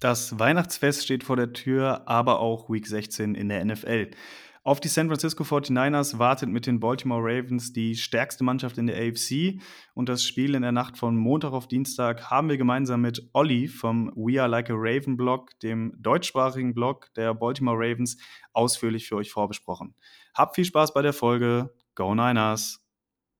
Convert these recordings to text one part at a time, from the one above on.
Das Weihnachtsfest steht vor der Tür, aber auch Week 16 in der NFL. Auf die San Francisco 49ers wartet mit den Baltimore Ravens die stärkste Mannschaft in der AFC. Und das Spiel in der Nacht von Montag auf Dienstag haben wir gemeinsam mit Olli vom We Are Like a Raven Blog, dem deutschsprachigen Blog der Baltimore Ravens, ausführlich für euch vorbesprochen. Habt viel Spaß bei der Folge. Go Niners!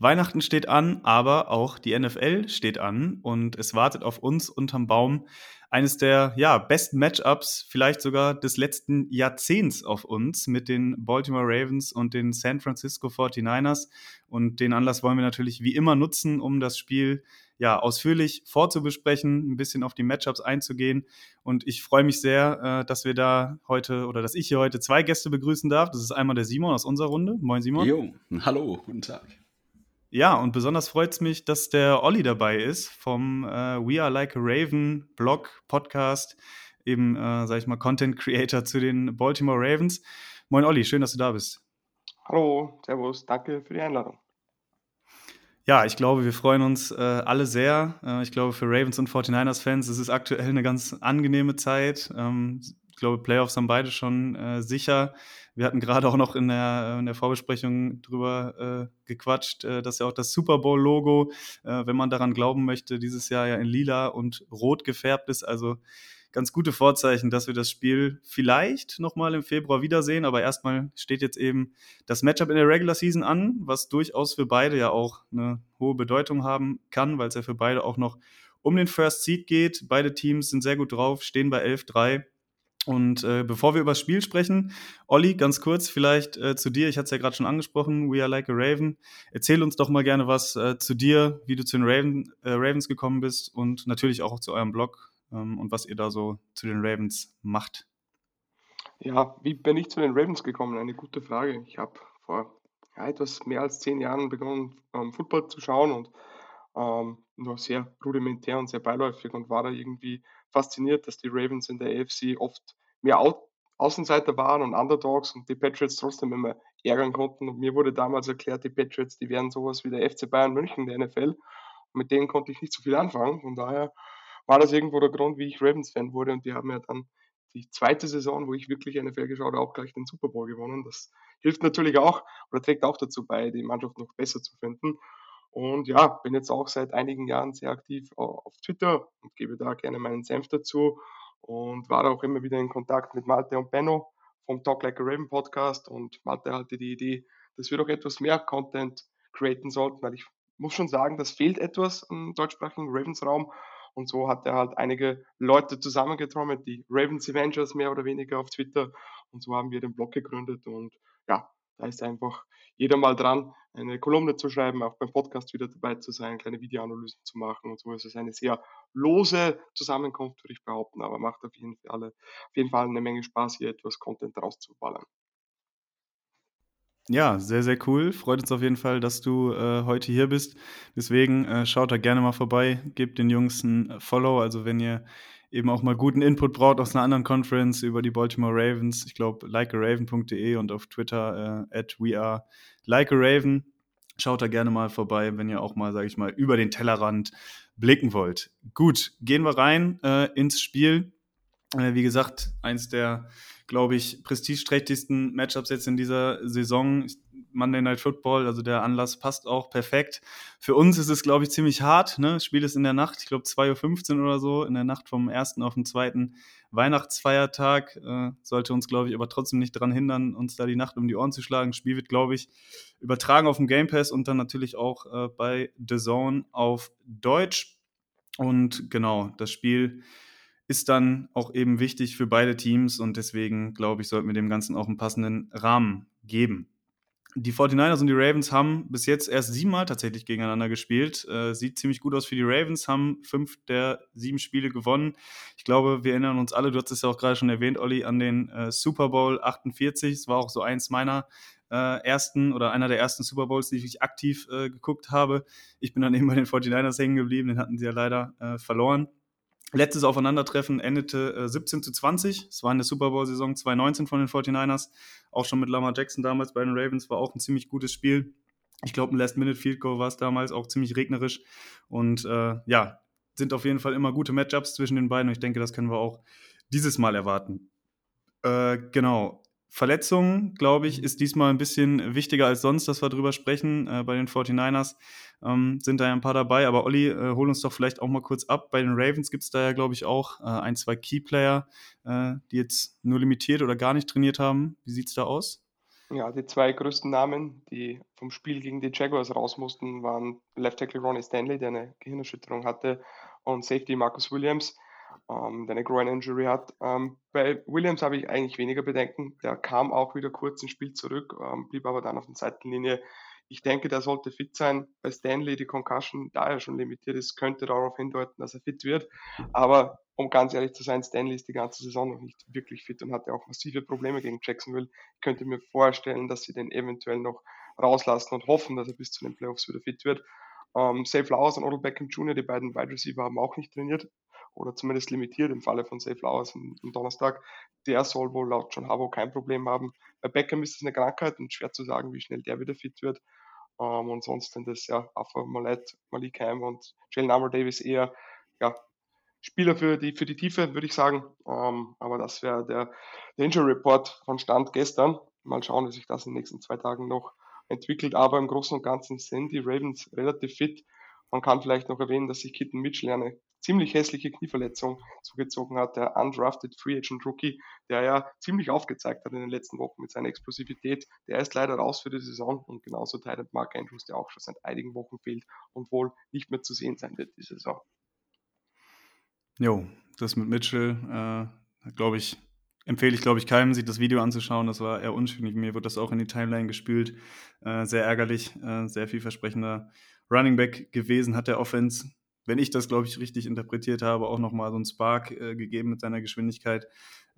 Weihnachten steht an, aber auch die NFL steht an und es wartet auf uns unterm Baum eines der ja, besten Matchups, vielleicht sogar des letzten Jahrzehnts auf uns mit den Baltimore Ravens und den San Francisco 49ers. Und den Anlass wollen wir natürlich wie immer nutzen, um das Spiel ja, ausführlich vorzubesprechen, ein bisschen auf die Matchups einzugehen. Und ich freue mich sehr, äh, dass wir da heute oder dass ich hier heute zwei Gäste begrüßen darf. Das ist einmal der Simon aus unserer Runde. Moin Simon. Jo, hallo, guten Tag. Ja, und besonders freut es mich, dass der Olli dabei ist vom äh, We Are Like a Raven Blog, Podcast, eben, äh, sag ich mal, Content Creator zu den Baltimore Ravens. Moin Olli, schön, dass du da bist. Hallo, Servus, danke für die Einladung. Ja, ich glaube, wir freuen uns äh, alle sehr. Äh, ich glaube, für Ravens und 49ers-Fans ist es aktuell eine ganz angenehme Zeit. Ähm, glaube, Playoffs haben beide schon äh, sicher. Wir hatten gerade auch noch in der, in der Vorbesprechung drüber äh, gequatscht, äh, dass ja auch das Super Bowl-Logo, äh, wenn man daran glauben möchte, dieses Jahr ja in lila und rot gefärbt ist. Also ganz gute Vorzeichen, dass wir das Spiel vielleicht nochmal im Februar wiedersehen. Aber erstmal steht jetzt eben das Matchup in der Regular Season an, was durchaus für beide ja auch eine hohe Bedeutung haben kann, weil es ja für beide auch noch um den First Seed geht. Beide Teams sind sehr gut drauf, stehen bei 11-3. Und äh, bevor wir über das Spiel sprechen, Olli, ganz kurz vielleicht äh, zu dir. Ich hatte es ja gerade schon angesprochen, We Are Like a Raven. Erzähl uns doch mal gerne was äh, zu dir, wie du zu den Raven, äh, Ravens gekommen bist und natürlich auch zu eurem Blog ähm, und was ihr da so zu den Ravens macht. Ja, wie bin ich zu den Ravens gekommen? Eine gute Frage. Ich habe vor ja, etwas mehr als zehn Jahren begonnen, ähm, Football zu schauen und ähm, nur sehr rudimentär und sehr beiläufig und war da irgendwie fasziniert, dass die Ravens in der AFC oft mehr Au Außenseiter waren und Underdogs und die Patriots trotzdem immer ärgern konnten. Und mir wurde damals erklärt, die Patriots, die wären sowas wie der FC Bayern München der NFL. Und mit denen konnte ich nicht so viel anfangen. Von daher war das irgendwo der Grund, wie ich Ravens-Fan wurde. Und die haben ja dann die zweite Saison, wo ich wirklich NFL geschaut habe, auch gleich den Super Bowl gewonnen. Das hilft natürlich auch oder trägt auch dazu bei, die Mannschaft noch besser zu finden. Und ja, bin jetzt auch seit einigen Jahren sehr aktiv auf Twitter und gebe da gerne meinen Senf dazu und war auch immer wieder in Kontakt mit Malte und Benno vom Talk Like a Raven Podcast und Malte hatte die Idee, dass wir doch etwas mehr Content createn sollten, weil ich muss schon sagen, das fehlt etwas im deutschsprachigen Ravens Raum und so hat er halt einige Leute zusammengetrommelt, die Ravens Avengers mehr oder weniger auf Twitter und so haben wir den Blog gegründet und ja, da ist einfach jeder mal dran, eine Kolumne zu schreiben, auch beim Podcast wieder dabei zu sein, kleine Videoanalysen zu machen und so. Es ist eine sehr lose Zusammenkunft, würde ich behaupten, aber macht auf jeden Fall, auf jeden Fall eine Menge Spaß, hier etwas Content rauszuballern. Ja, sehr, sehr cool. Freut uns auf jeden Fall, dass du äh, heute hier bist. Deswegen äh, schaut da gerne mal vorbei, gebt den Jungs ein Follow. Also wenn ihr eben auch mal guten Input braucht aus einer anderen Conference über die Baltimore Ravens. Ich glaube, likearaven.de und auf Twitter äh, at we are likearaven. Schaut da gerne mal vorbei, wenn ihr auch mal, sage ich mal, über den Tellerrand blicken wollt. Gut, gehen wir rein äh, ins Spiel. Äh, wie gesagt, eins der, glaube ich, prestigeträchtigsten Matchups jetzt in dieser Saison. Ich Monday Night Football, also der Anlass passt auch perfekt. Für uns ist es, glaube ich, ziemlich hart. Ne? Das Spiel ist in der Nacht, ich glaube 2.15 Uhr oder so, in der Nacht vom ersten auf den zweiten Weihnachtsfeiertag. Äh, sollte uns, glaube ich, aber trotzdem nicht daran hindern, uns da die Nacht um die Ohren zu schlagen. Das Spiel wird, glaube ich, übertragen auf dem Game Pass und dann natürlich auch äh, bei The Zone auf Deutsch. Und genau, das Spiel ist dann auch eben wichtig für beide Teams und deswegen, glaube ich, sollten wir dem Ganzen auch einen passenden Rahmen geben. Die 49ers und die Ravens haben bis jetzt erst siebenmal tatsächlich gegeneinander gespielt. Äh, sieht ziemlich gut aus für die Ravens, haben fünf der sieben Spiele gewonnen. Ich glaube, wir erinnern uns alle, du hast es ja auch gerade schon erwähnt, Olli, an den äh, Super Bowl 48. Es war auch so eins meiner äh, ersten oder einer der ersten Super Bowls, die ich aktiv äh, geguckt habe. Ich bin dann eben bei den 49ers hängen geblieben, den hatten sie ja leider äh, verloren. Letztes Aufeinandertreffen endete äh, 17 zu 20. Es war in der Super Bowl-Saison 2019 von den 49ers. Auch schon mit Lamar Jackson damals bei den Ravens war auch ein ziemlich gutes Spiel. Ich glaube, ein Last-Minute-Field-Goal war es damals, auch ziemlich regnerisch. Und äh, ja, sind auf jeden Fall immer gute Matchups zwischen den beiden. Und ich denke, das können wir auch dieses Mal erwarten. Äh, genau. Verletzungen, glaube ich, ist diesmal ein bisschen wichtiger als sonst, dass wir drüber sprechen. Äh, bei den 49ers ähm, sind da ja ein paar dabei. Aber Olli, äh, hol uns doch vielleicht auch mal kurz ab. Bei den Ravens gibt es da ja, glaube ich, auch äh, ein, zwei Keyplayer, äh, die jetzt nur limitiert oder gar nicht trainiert haben. Wie sieht es da aus? Ja, die zwei größten Namen, die vom Spiel gegen die Jaguars raus mussten, waren Left Tackle Ronnie Stanley, der eine Gehirnerschütterung hatte, und Safety Marcus Williams ähm, der eine Groin-Injury hat. Ähm, bei Williams habe ich eigentlich weniger Bedenken. Der kam auch wieder kurz ins Spiel zurück, ähm, blieb aber dann auf der Seitenlinie. Ich denke, der sollte fit sein. Bei Stanley, die Concussion, da er schon limitiert ist, könnte darauf hindeuten, dass er fit wird. Aber um ganz ehrlich zu sein, Stanley ist die ganze Saison noch nicht wirklich fit und hatte auch massive Probleme gegen Jacksonville. Ich könnte mir vorstellen, dass sie den eventuell noch rauslassen und hoffen, dass er bis zu den Playoffs wieder fit wird. Ähm, Safe Flowers und Odell Beckham Jr., die beiden Wide Receiver, haben auch nicht trainiert oder zumindest limitiert im Falle von Safe Flowers am, Donnerstag. Der soll wohl laut John Harbaugh kein Problem haben. Bei Beckham ist es eine Krankheit und schwer zu sagen, wie schnell der wieder fit wird. Ähm, und sonst sind das ja Afa Malet, Malik Ham und Jalen Armour Davis eher ja, Spieler für die, für die Tiefe, würde ich sagen. Ähm, aber das wäre der, Injury Report von Stand gestern. Mal schauen, wie sich das in den nächsten zwei Tagen noch entwickelt. Aber im Großen und Ganzen sind die Ravens relativ fit. Man kann vielleicht noch erwähnen, dass sich Kitten Mitchell eine ziemlich hässliche Knieverletzung zugezogen hat, der undrafted Free Agent Rookie, der ja ziemlich aufgezeigt hat in den letzten Wochen mit seiner Explosivität. Der ist leider raus für die Saison und genauso teilt Mark Andrews, der auch schon seit einigen Wochen fehlt und wohl nicht mehr zu sehen sein wird diese Saison. Jo, das mit Mitchell, äh, glaube ich, empfehle ich, glaube ich, keinem, sich das Video anzuschauen. Das war eher unschön. Mir wird das auch in die Timeline gespült. Äh, sehr ärgerlich, äh, sehr vielversprechender Running Back gewesen, hat der Offense wenn ich das, glaube ich, richtig interpretiert habe, auch nochmal so einen Spark äh, gegeben mit seiner Geschwindigkeit.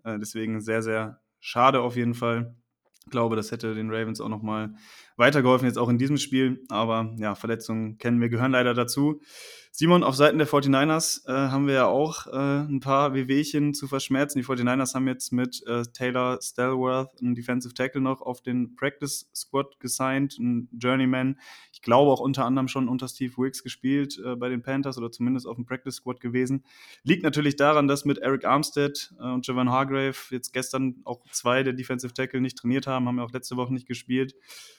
Äh, deswegen sehr, sehr schade auf jeden Fall. Ich glaube, das hätte den Ravens auch nochmal weitergeholfen, jetzt auch in diesem Spiel. Aber ja, Verletzungen kennen wir, gehören leider dazu. Simon, auf Seiten der 49ers äh, haben wir ja auch äh, ein paar Wehwehchen zu verschmerzen. Die 49ers haben jetzt mit äh, Taylor Stelworth einen Defensive Tackle noch auf den Practice Squad gesigned, ein Journeyman. Ich glaube auch unter anderem schon unter Steve Wicks gespielt äh, bei den Panthers oder zumindest auf dem Practice Squad gewesen. Liegt natürlich daran, dass mit Eric Armstead äh, und Javon Hargrave jetzt gestern auch zwei der Defensive Tackle nicht trainiert haben, haben ja auch letzte Woche nicht gespielt.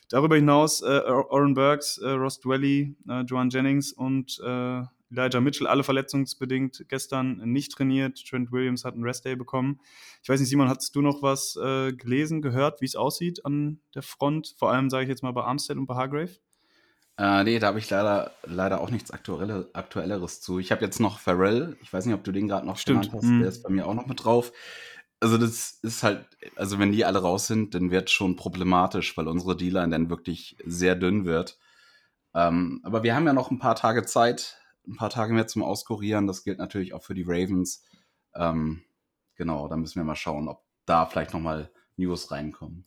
Darüber hinaus äh, Oren Burks, äh, Ross Dwelly, äh, Joan Jennings und äh, Elijah Mitchell, alle verletzungsbedingt gestern nicht trainiert. Trent Williams hat einen Restday bekommen. Ich weiß nicht, Simon, hast du noch was äh, gelesen, gehört, wie es aussieht an der Front? Vor allem sage ich jetzt mal bei Armstead und bei Hargrave. Äh, nee, da habe ich leider, leider auch nichts Aktuelle, Aktuelleres zu. Ich habe jetzt noch Pharrell. Ich weiß nicht, ob du den gerade noch Stimmt. hast. Mhm. Der ist bei mir auch noch mit drauf also das ist halt, also wenn die alle raus sind, dann wird schon problematisch, weil unsere Dealer dann wirklich sehr dünn wird. Ähm, aber wir haben ja noch ein paar Tage Zeit, ein paar Tage mehr zum Auskurieren. Das gilt natürlich auch für die Ravens. Ähm, genau, da müssen wir mal schauen, ob da vielleicht nochmal News reinkommen.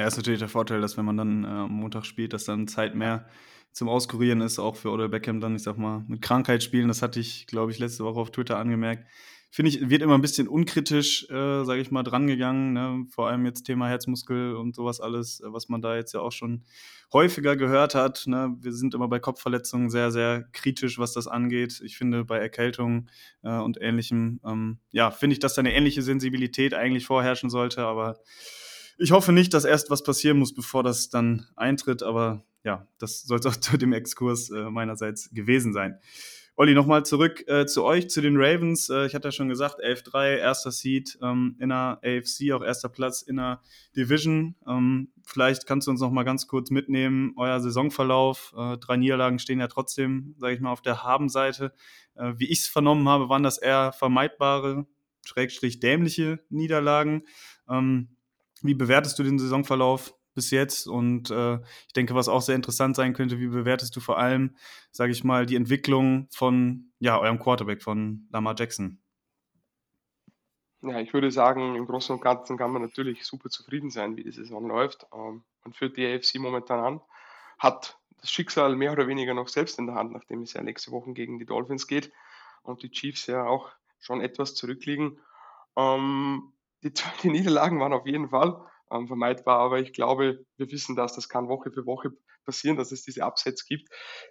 Ja, ist natürlich der Vorteil, dass wenn man dann äh, am Montag spielt, dass dann Zeit mehr zum Auskurieren ist, auch für Odell Beckham dann, ich sag mal, mit Krankheit spielen. Das hatte ich, glaube ich, letzte Woche auf Twitter angemerkt finde ich, wird immer ein bisschen unkritisch, äh, sage ich mal, drangegangen. Ne? Vor allem jetzt Thema Herzmuskel und sowas alles, äh, was man da jetzt ja auch schon häufiger gehört hat. Ne? Wir sind immer bei Kopfverletzungen sehr, sehr kritisch, was das angeht. Ich finde, bei Erkältungen äh, und ähnlichem, ähm, ja, finde ich, dass da eine ähnliche Sensibilität eigentlich vorherrschen sollte, aber ich hoffe nicht, dass erst was passieren muss, bevor das dann eintritt, aber ja, das soll es auch zu dem Exkurs äh, meinerseits gewesen sein. Olli, nochmal zurück äh, zu euch, zu den Ravens. Äh, ich hatte ja schon gesagt, 11-3, erster Seed ähm, in der AFC, auch erster Platz in der Division. Ähm, vielleicht kannst du uns noch mal ganz kurz mitnehmen, euer Saisonverlauf. Äh, drei Niederlagen stehen ja trotzdem, sage ich mal, auf der Habenseite. Äh, wie ich es vernommen habe, waren das eher vermeidbare, schrägstrich dämliche Niederlagen. Ähm, wie bewertest du den Saisonverlauf? bis jetzt. Und äh, ich denke, was auch sehr interessant sein könnte, wie bewertest du vor allem, sage ich mal, die Entwicklung von ja, eurem Quarterback, von Lamar Jackson? Ja, ich würde sagen, im Großen und Ganzen kann man natürlich super zufrieden sein, wie die Saison läuft. Ähm, man führt die AFC momentan an, hat das Schicksal mehr oder weniger noch selbst in der Hand, nachdem es ja nächste Woche gegen die Dolphins geht und die Chiefs ja auch schon etwas zurückliegen. Ähm, die, die, Niederlagen waren auf jeden Fall ähm, vermeidbar, aber ich glaube, wir wissen das, das kann Woche für Woche passieren, dass es diese Upsets gibt.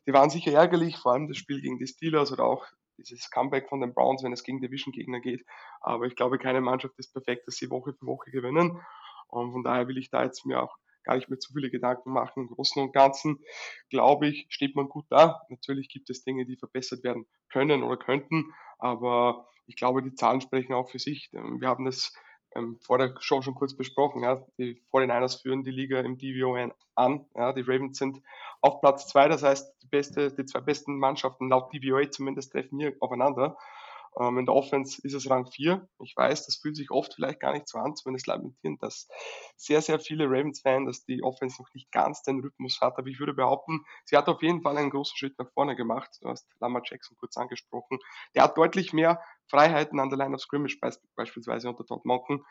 Die waren sicher ärgerlich, vor allem das Spiel gegen die Steelers oder auch dieses Comeback von den Browns, wenn es gegen Division-Gegner geht. Aber ich glaube, keine Mannschaft ist perfekt, dass sie Woche für Woche gewinnen. Und von daher will ich da jetzt mir auch gar nicht mehr zu viele Gedanken machen. Im Großen und Ganzen, glaube ich, steht man gut da. Natürlich gibt es Dinge, die verbessert werden können oder könnten, aber ich glaube, die Zahlen sprechen auch für sich. Wir haben das ähm, vor der Show schon kurz besprochen. Ja. Die 49ers führen die Liga im DVON an. Ja. Die Ravens sind auf Platz zwei, das heißt, die, beste, die zwei besten Mannschaften laut DVOA zumindest treffen hier aufeinander. Ähm, in der Offense ist es Rang 4. Ich weiß, das fühlt sich oft vielleicht gar nicht so an, zumindest lamentierend, dass sehr, sehr viele Ravens-Fans, dass die Offense noch nicht ganz den Rhythmus hat. Aber ich würde behaupten, sie hat auf jeden Fall einen großen Schritt nach vorne gemacht. Du hast Lamar Jackson kurz angesprochen. Der hat deutlich mehr Freiheiten an der Line of Scrimmage beispielsweise unter Todd Monken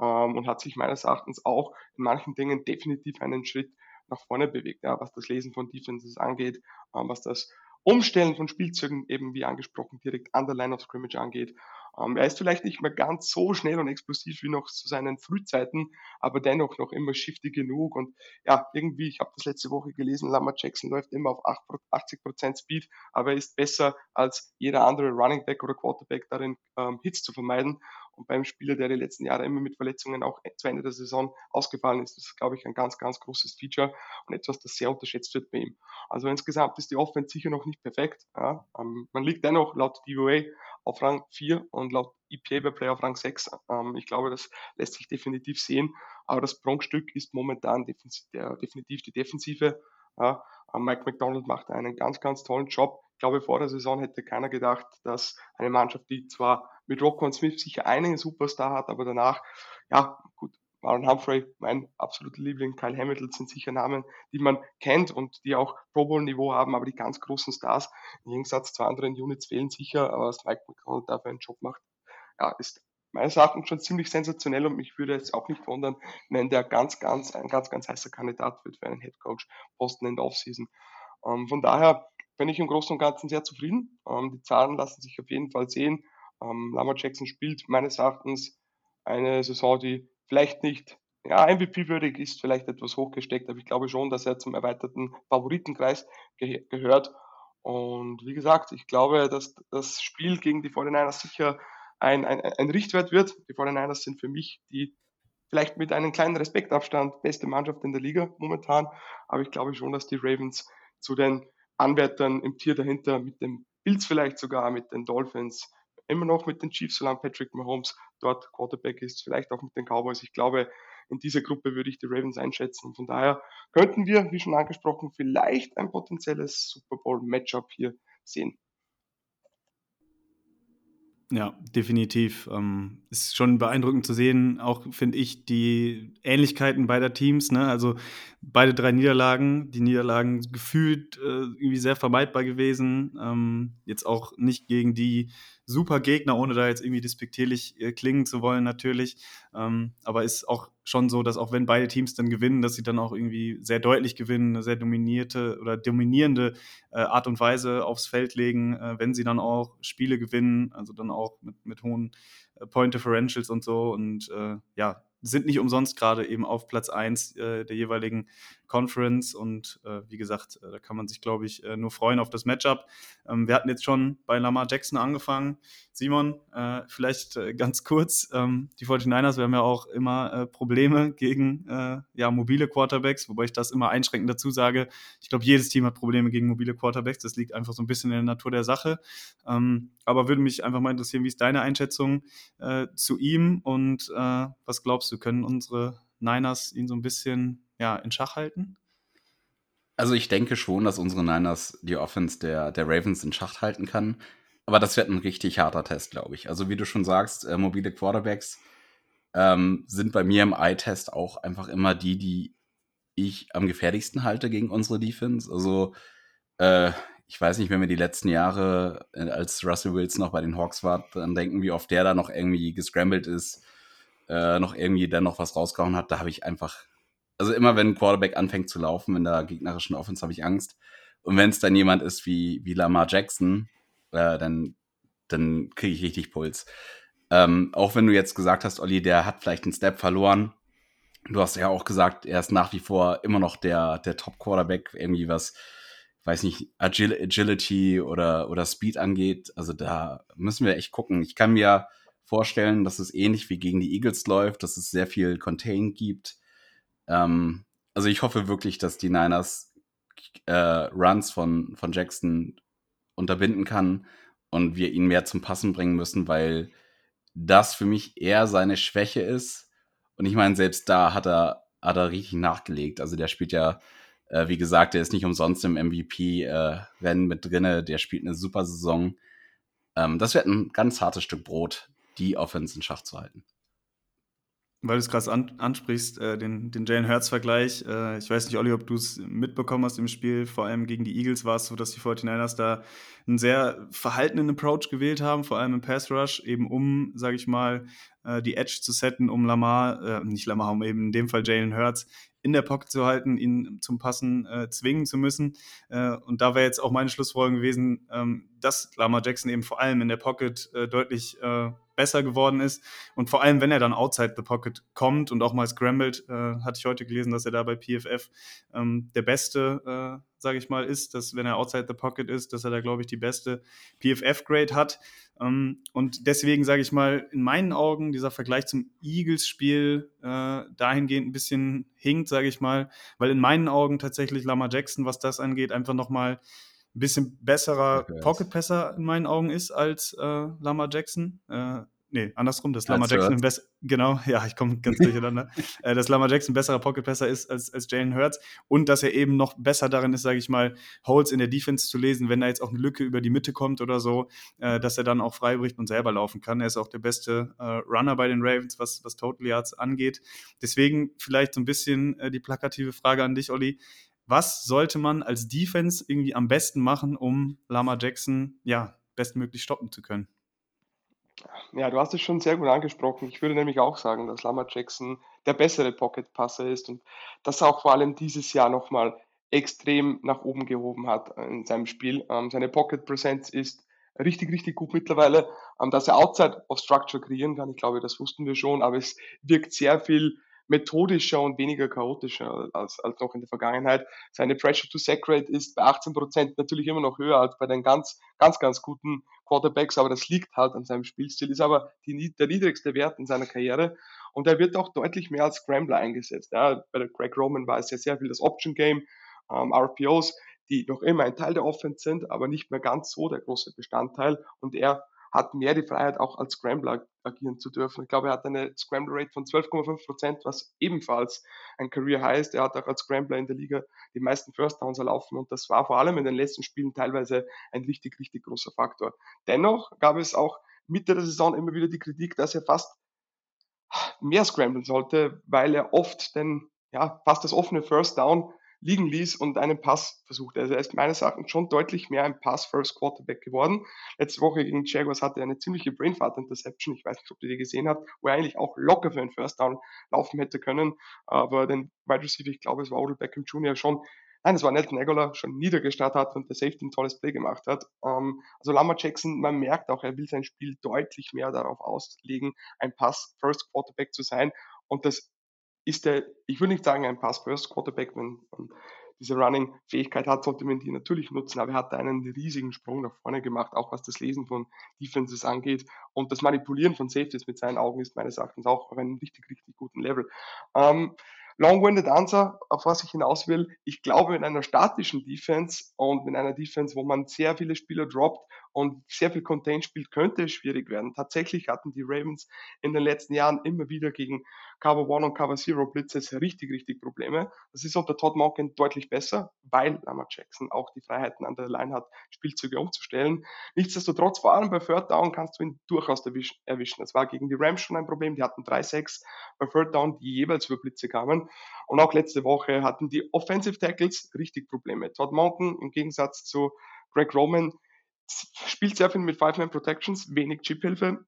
ähm, und hat sich meines Erachtens auch in manchen Dingen definitiv einen Schritt nach vorne bewegt, ja, was das Lesen von Defenses angeht, ähm, was das Umstellen von Spielzeugen eben wie angesprochen direkt an der Line of Scrimmage angeht. Ähm, er ist vielleicht nicht mehr ganz so schnell und explosiv wie noch zu seinen Frühzeiten, aber dennoch noch immer shifty genug und ja, irgendwie, ich habe das letzte Woche gelesen, Lamar Jackson läuft immer auf 80% Speed, aber er ist besser als jeder andere Running Back oder Quarterback darin, ähm, Hits zu vermeiden und beim Spieler, der die letzten Jahre immer mit Verletzungen auch zu Ende der Saison ausgefallen ist, das ist, glaube ich, ein ganz, ganz großes Feature und etwas, das sehr unterschätzt wird bei ihm. Also insgesamt ist die Offense sicher noch nicht perfekt. Ja. Ähm, man liegt dennoch laut DVA auf Rang 4 und laut EPA bei Play auf Rang 6. Ähm, ich glaube, das lässt sich definitiv sehen. Aber das Prunkstück ist momentan definitiv die Defensive. Ja. Ähm, Mike McDonald macht einen ganz, ganz tollen Job. Ich glaube, vor der Saison hätte keiner gedacht, dass eine Mannschaft, die zwar mit Rocco und Smith sicher einen Superstar hat, aber danach, ja, gut, Marlon Humphrey, mein absoluter Liebling, Kyle Hamilton sind sicher Namen, die man kennt und die auch Pro Bowl Niveau haben, aber die ganz großen Stars, im Gegensatz zu anderen Units fehlen sicher, aber was Mike McDonald dafür einen Job macht, ja, ist meines Erachtens schon ziemlich sensationell und mich würde jetzt auch nicht wundern, wenn der ganz, ganz, ein ganz, ganz heißer Kandidat wird für einen Headcoach Posten in der Offseason. Ähm, von daher bin ich im Großen und Ganzen sehr zufrieden. Ähm, die Zahlen lassen sich auf jeden Fall sehen. Ähm, Lamar Jackson spielt meines Erachtens eine Saison, die vielleicht nicht ja, MVP-würdig ist, vielleicht etwas hochgesteckt, aber ich glaube schon, dass er zum erweiterten Favoritenkreis ge gehört. Und wie gesagt, ich glaube, dass das Spiel gegen die 49ers sicher ein, ein, ein Richtwert wird. Die 49ers sind für mich die vielleicht mit einem kleinen Respektabstand beste Mannschaft in der Liga momentan, aber ich glaube schon, dass die Ravens zu den Anwärtern im Tier dahinter mit den Bills vielleicht sogar, mit den Dolphins, immer noch mit den Chiefs, solange Patrick Mahomes dort Quarterback ist, vielleicht auch mit den Cowboys. Ich glaube, in dieser Gruppe würde ich die Ravens einschätzen. Von daher könnten wir, wie schon angesprochen, vielleicht ein potenzielles Super Bowl-Matchup hier sehen. Ja, definitiv. Ähm, ist schon beeindruckend zu sehen, auch finde ich, die Ähnlichkeiten beider Teams. Ne? Also beide drei Niederlagen, die Niederlagen gefühlt äh, irgendwie sehr vermeidbar gewesen. Ähm, jetzt auch nicht gegen die super Gegner, ohne da jetzt irgendwie despektierlich äh, klingen zu wollen, natürlich. Ähm, aber ist auch schon so, dass auch wenn beide Teams dann gewinnen, dass sie dann auch irgendwie sehr deutlich gewinnen, eine sehr dominierte oder dominierende äh, Art und Weise aufs Feld legen, äh, wenn sie dann auch Spiele gewinnen, also dann auch mit, mit hohen äh, Point Differentials und so. Und äh, ja, sind nicht umsonst gerade eben auf Platz 1 äh, der jeweiligen Conference. Und äh, wie gesagt, äh, da kann man sich, glaube ich, äh, nur freuen auf das Matchup. Ähm, wir hatten jetzt schon bei Lamar Jackson angefangen. Simon, äh, vielleicht ganz kurz. Ähm, die 49ers, wir haben ja auch immer Probleme gegen ja, mobile Quarterbacks, wobei ich das immer einschränkend dazu sage. Ich glaube, jedes Team hat Probleme gegen mobile Quarterbacks. Das liegt einfach so ein bisschen in der Natur der Sache. Ähm, aber würde mich einfach mal interessieren, wie ist deine Einschätzung zu ihm und was glaubst du, können unsere Niners ihn so ein bisschen ja, in Schach halten? Also ich denke schon, dass unsere Niners die Offense der, der Ravens in Schach halten kann. Aber das wird ein richtig harter Test, glaube ich. Also wie du schon sagst, äh, mobile Quarterbacks ähm, sind bei mir im Eye-Test auch einfach immer die, die ich am gefährlichsten halte gegen unsere Defense. Also, äh, ich weiß nicht, wenn wir die letzten Jahre, äh, als Russell Wilson noch bei den Hawks war, dann denken, wie oft der da noch irgendwie gescrambled ist, äh, noch irgendwie dann noch was rausgehauen hat. Da habe ich einfach, also immer wenn ein Quarterback anfängt zu laufen in der gegnerischen Offense, habe ich Angst. Und wenn es dann jemand ist wie, wie Lamar Jackson, äh, dann, dann kriege ich richtig Puls. Ähm, auch wenn du jetzt gesagt hast, Olli, der hat vielleicht einen Step verloren. Du hast ja auch gesagt, er ist nach wie vor immer noch der, der Top-Quarterback, irgendwie was, weiß nicht, Agil Agility oder, oder Speed angeht. Also da müssen wir echt gucken. Ich kann mir vorstellen, dass es ähnlich wie gegen die Eagles läuft, dass es sehr viel Contain gibt. Ähm, also ich hoffe wirklich, dass die Niners äh, Runs von, von Jackson unterbinden kann und wir ihn mehr zum Passen bringen müssen, weil das für mich eher seine Schwäche ist. Und ich meine, selbst da hat er, hat er richtig nachgelegt. Also der spielt ja, äh, wie gesagt, der ist nicht umsonst im MVP-Rennen äh, mit drinne. Der spielt eine super Saison. Ähm, das wird ein ganz hartes Stück Brot, die Offense in Schach zu halten weil du es gerade an, ansprichst, äh, den, den Jalen Hurts-Vergleich. Äh, ich weiß nicht, Olli, ob du es mitbekommen hast im Spiel. Vor allem gegen die Eagles war es so, dass die 49ers da einen sehr verhaltenen Approach gewählt haben, vor allem im Pass Rush, eben um, sage ich mal, äh, die Edge zu setten, um Lamar, äh, nicht Lamar, um eben in dem Fall Jalen Hurts in der Pocket zu halten, ihn zum Passen äh, zwingen zu müssen. Äh, und da wäre jetzt auch meine Schlussfolgerung gewesen, ähm, dass Lamar Jackson eben vor allem in der Pocket deutlich besser geworden ist. Und vor allem, wenn er dann outside the pocket kommt und auch mal scrambled, äh, hatte ich heute gelesen, dass er da bei PFF ähm, der beste, äh, sage ich mal, ist, dass wenn er outside the pocket ist, dass er da, glaube ich, die beste PFF-Grade hat. Ähm, und deswegen sage ich mal, in meinen Augen dieser Vergleich zum Eagles-Spiel äh, dahingehend ein bisschen hinkt, sage ich mal, weil in meinen Augen tatsächlich Lamar Jackson, was das angeht, einfach nochmal ein bisschen besserer okay. Pocket-Passer in meinen Augen ist als äh, Lamar Jackson. Äh, Nee, andersrum, dass Lama Jackson besser, genau, ja, ich komme ganz durcheinander, äh, dass Lama Jackson ein besserer Pocket-Passer ist als, als Jalen Hurts und dass er eben noch besser darin ist, sage ich mal, Holes in der Defense zu lesen, wenn da jetzt auch eine Lücke über die Mitte kommt oder so, äh, dass er dann auch frei bricht und selber laufen kann. Er ist auch der beste äh, Runner bei den Ravens, was, was Total Yards angeht. Deswegen vielleicht so ein bisschen äh, die plakative Frage an dich, Olli. Was sollte man als Defense irgendwie am besten machen, um Lama Jackson ja bestmöglich stoppen zu können? Ja, du hast es schon sehr gut angesprochen. Ich würde nämlich auch sagen, dass Lamar Jackson der bessere Pocket-Passer ist und das auch vor allem dieses Jahr nochmal extrem nach oben gehoben hat in seinem Spiel. Ähm, seine Pocket-Präsenz ist richtig, richtig gut mittlerweile. Ähm, dass er Outside of Structure kreieren kann, ich glaube, das wussten wir schon, aber es wirkt sehr viel methodischer und weniger chaotischer als, als noch in der Vergangenheit. Seine Pressure to Sack Rate ist bei 18 Prozent natürlich immer noch höher als bei den ganz, ganz, ganz guten Quarterbacks, aber das liegt halt an seinem Spielstil, ist aber die, der niedrigste Wert in seiner Karriere und er wird auch deutlich mehr als Scrambler eingesetzt. Ja, bei der Craig Roman war es ja sehr viel das Option Game, ähm, RPOs, die noch immer ein Teil der Offense sind, aber nicht mehr ganz so der große Bestandteil und er hat mehr die Freiheit, auch als Scrambler agieren zu dürfen. Ich glaube, er hat eine Scramble Rate von 12,5 Prozent, was ebenfalls ein Career ist. Er hat auch als Scrambler in der Liga die meisten First Downs erlaufen und das war vor allem in den letzten Spielen teilweise ein richtig, richtig großer Faktor. Dennoch gab es auch Mitte der Saison immer wieder die Kritik, dass er fast mehr scramblen sollte, weil er oft den, ja, fast das offene First Down liegen ließ und einen Pass versuchte. Also er ist meines Erachtens schon deutlich mehr ein Pass-First-Quarterback geworden. Letzte Woche gegen Jaguars hatte er eine ziemliche Brainfart-Interception, ich weiß nicht, ob ihr die gesehen habt, wo er eigentlich auch locker für einen First Down laufen hätte können, aber den Wide Receiver, ich glaube, es war Odell Beckham Jr. schon, nein, es war Nelson Aguilar, schon niedergestartet hat und der Safety ein tolles Play gemacht hat. Ähm, also Lamar Jackson, man merkt auch, er will sein Spiel deutlich mehr darauf auslegen, ein Pass-First-Quarterback zu sein und das ist der, ich würde nicht sagen ein Pass-First-Quarterback, wenn man diese Running-Fähigkeit hat, sollte man die natürlich nutzen, aber er hat einen riesigen Sprung nach vorne gemacht, auch was das Lesen von Defenses angeht und das Manipulieren von Safeties mit seinen Augen ist meines Erachtens auch auf einem richtig, richtig guten Level. Ähm, Long-winded Answer, auf was ich hinaus will. Ich glaube, in einer statischen Defense und in einer Defense, wo man sehr viele Spieler droppt und sehr viel Contain spielt, könnte es schwierig werden. Tatsächlich hatten die Ravens in den letzten Jahren immer wieder gegen Cover One und Cover Zero Blitzes richtig, richtig Probleme. Das ist unter Todd Monken deutlich besser, weil Lamar Jackson auch die Freiheiten an der Line hat, Spielzüge umzustellen. Nichtsdestotrotz, vor allem bei Third Down kannst du ihn durchaus erwischen. Das war gegen die Rams schon ein Problem. Die hatten drei Sacks bei Third Down, die jeweils über Blitze kamen. Und auch letzte Woche hatten die Offensive Tackles richtig Probleme. Todd Monken im Gegensatz zu Greg Roman spielt sehr viel mit Five-Man Protections, wenig Chip-Hilfe.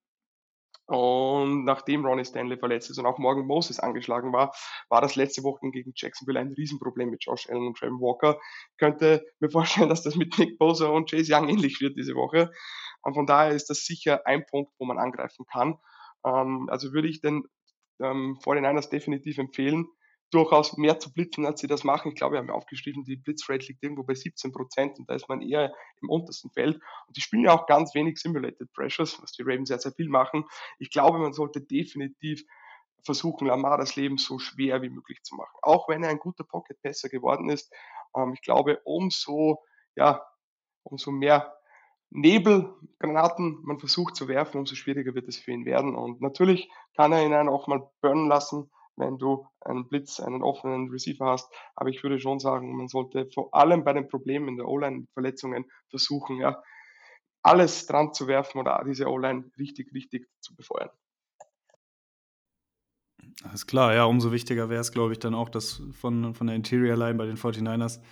Und nachdem Ronnie Stanley verletzt ist und auch Morgan Moses angeschlagen war, war das letzte Woche gegen Jacksonville ein Riesenproblem mit Josh Allen und Trevor Walker. Ich könnte mir vorstellen, dass das mit Nick Bosa und Chase Young ähnlich wird diese Woche. Und von daher ist das sicher ein Punkt, wo man angreifen kann. Ähm, also würde ich den ähm, 49ers definitiv empfehlen, durchaus mehr zu blitzen, als sie das machen. Ich glaube, wir haben aufgeschrieben, die Blitzrate liegt irgendwo bei 17 Prozent und da ist man eher im untersten Feld. Und die spielen ja auch ganz wenig Simulated Pressures, was die Ravens sehr, sehr viel machen. Ich glaube, man sollte definitiv versuchen, Lamar das Leben so schwer wie möglich zu machen. Auch wenn er ein guter Pocket-Passer geworden ist. Ähm, ich glaube, umso, ja, umso mehr Nebelgranaten man versucht zu werfen, umso schwieriger wird es für ihn werden. Und natürlich kann er ihn auch mal burnen lassen, wenn du einen Blitz, einen offenen Receiver hast. Aber ich würde schon sagen, man sollte vor allem bei den Problemen in der O-Line, Verletzungen versuchen, ja, alles dran zu werfen oder diese O-Line richtig, richtig zu befeuern. Alles klar, ja, umso wichtiger wäre es, glaube ich, dann auch, dass von, von der Interior Line bei den 49ers äh,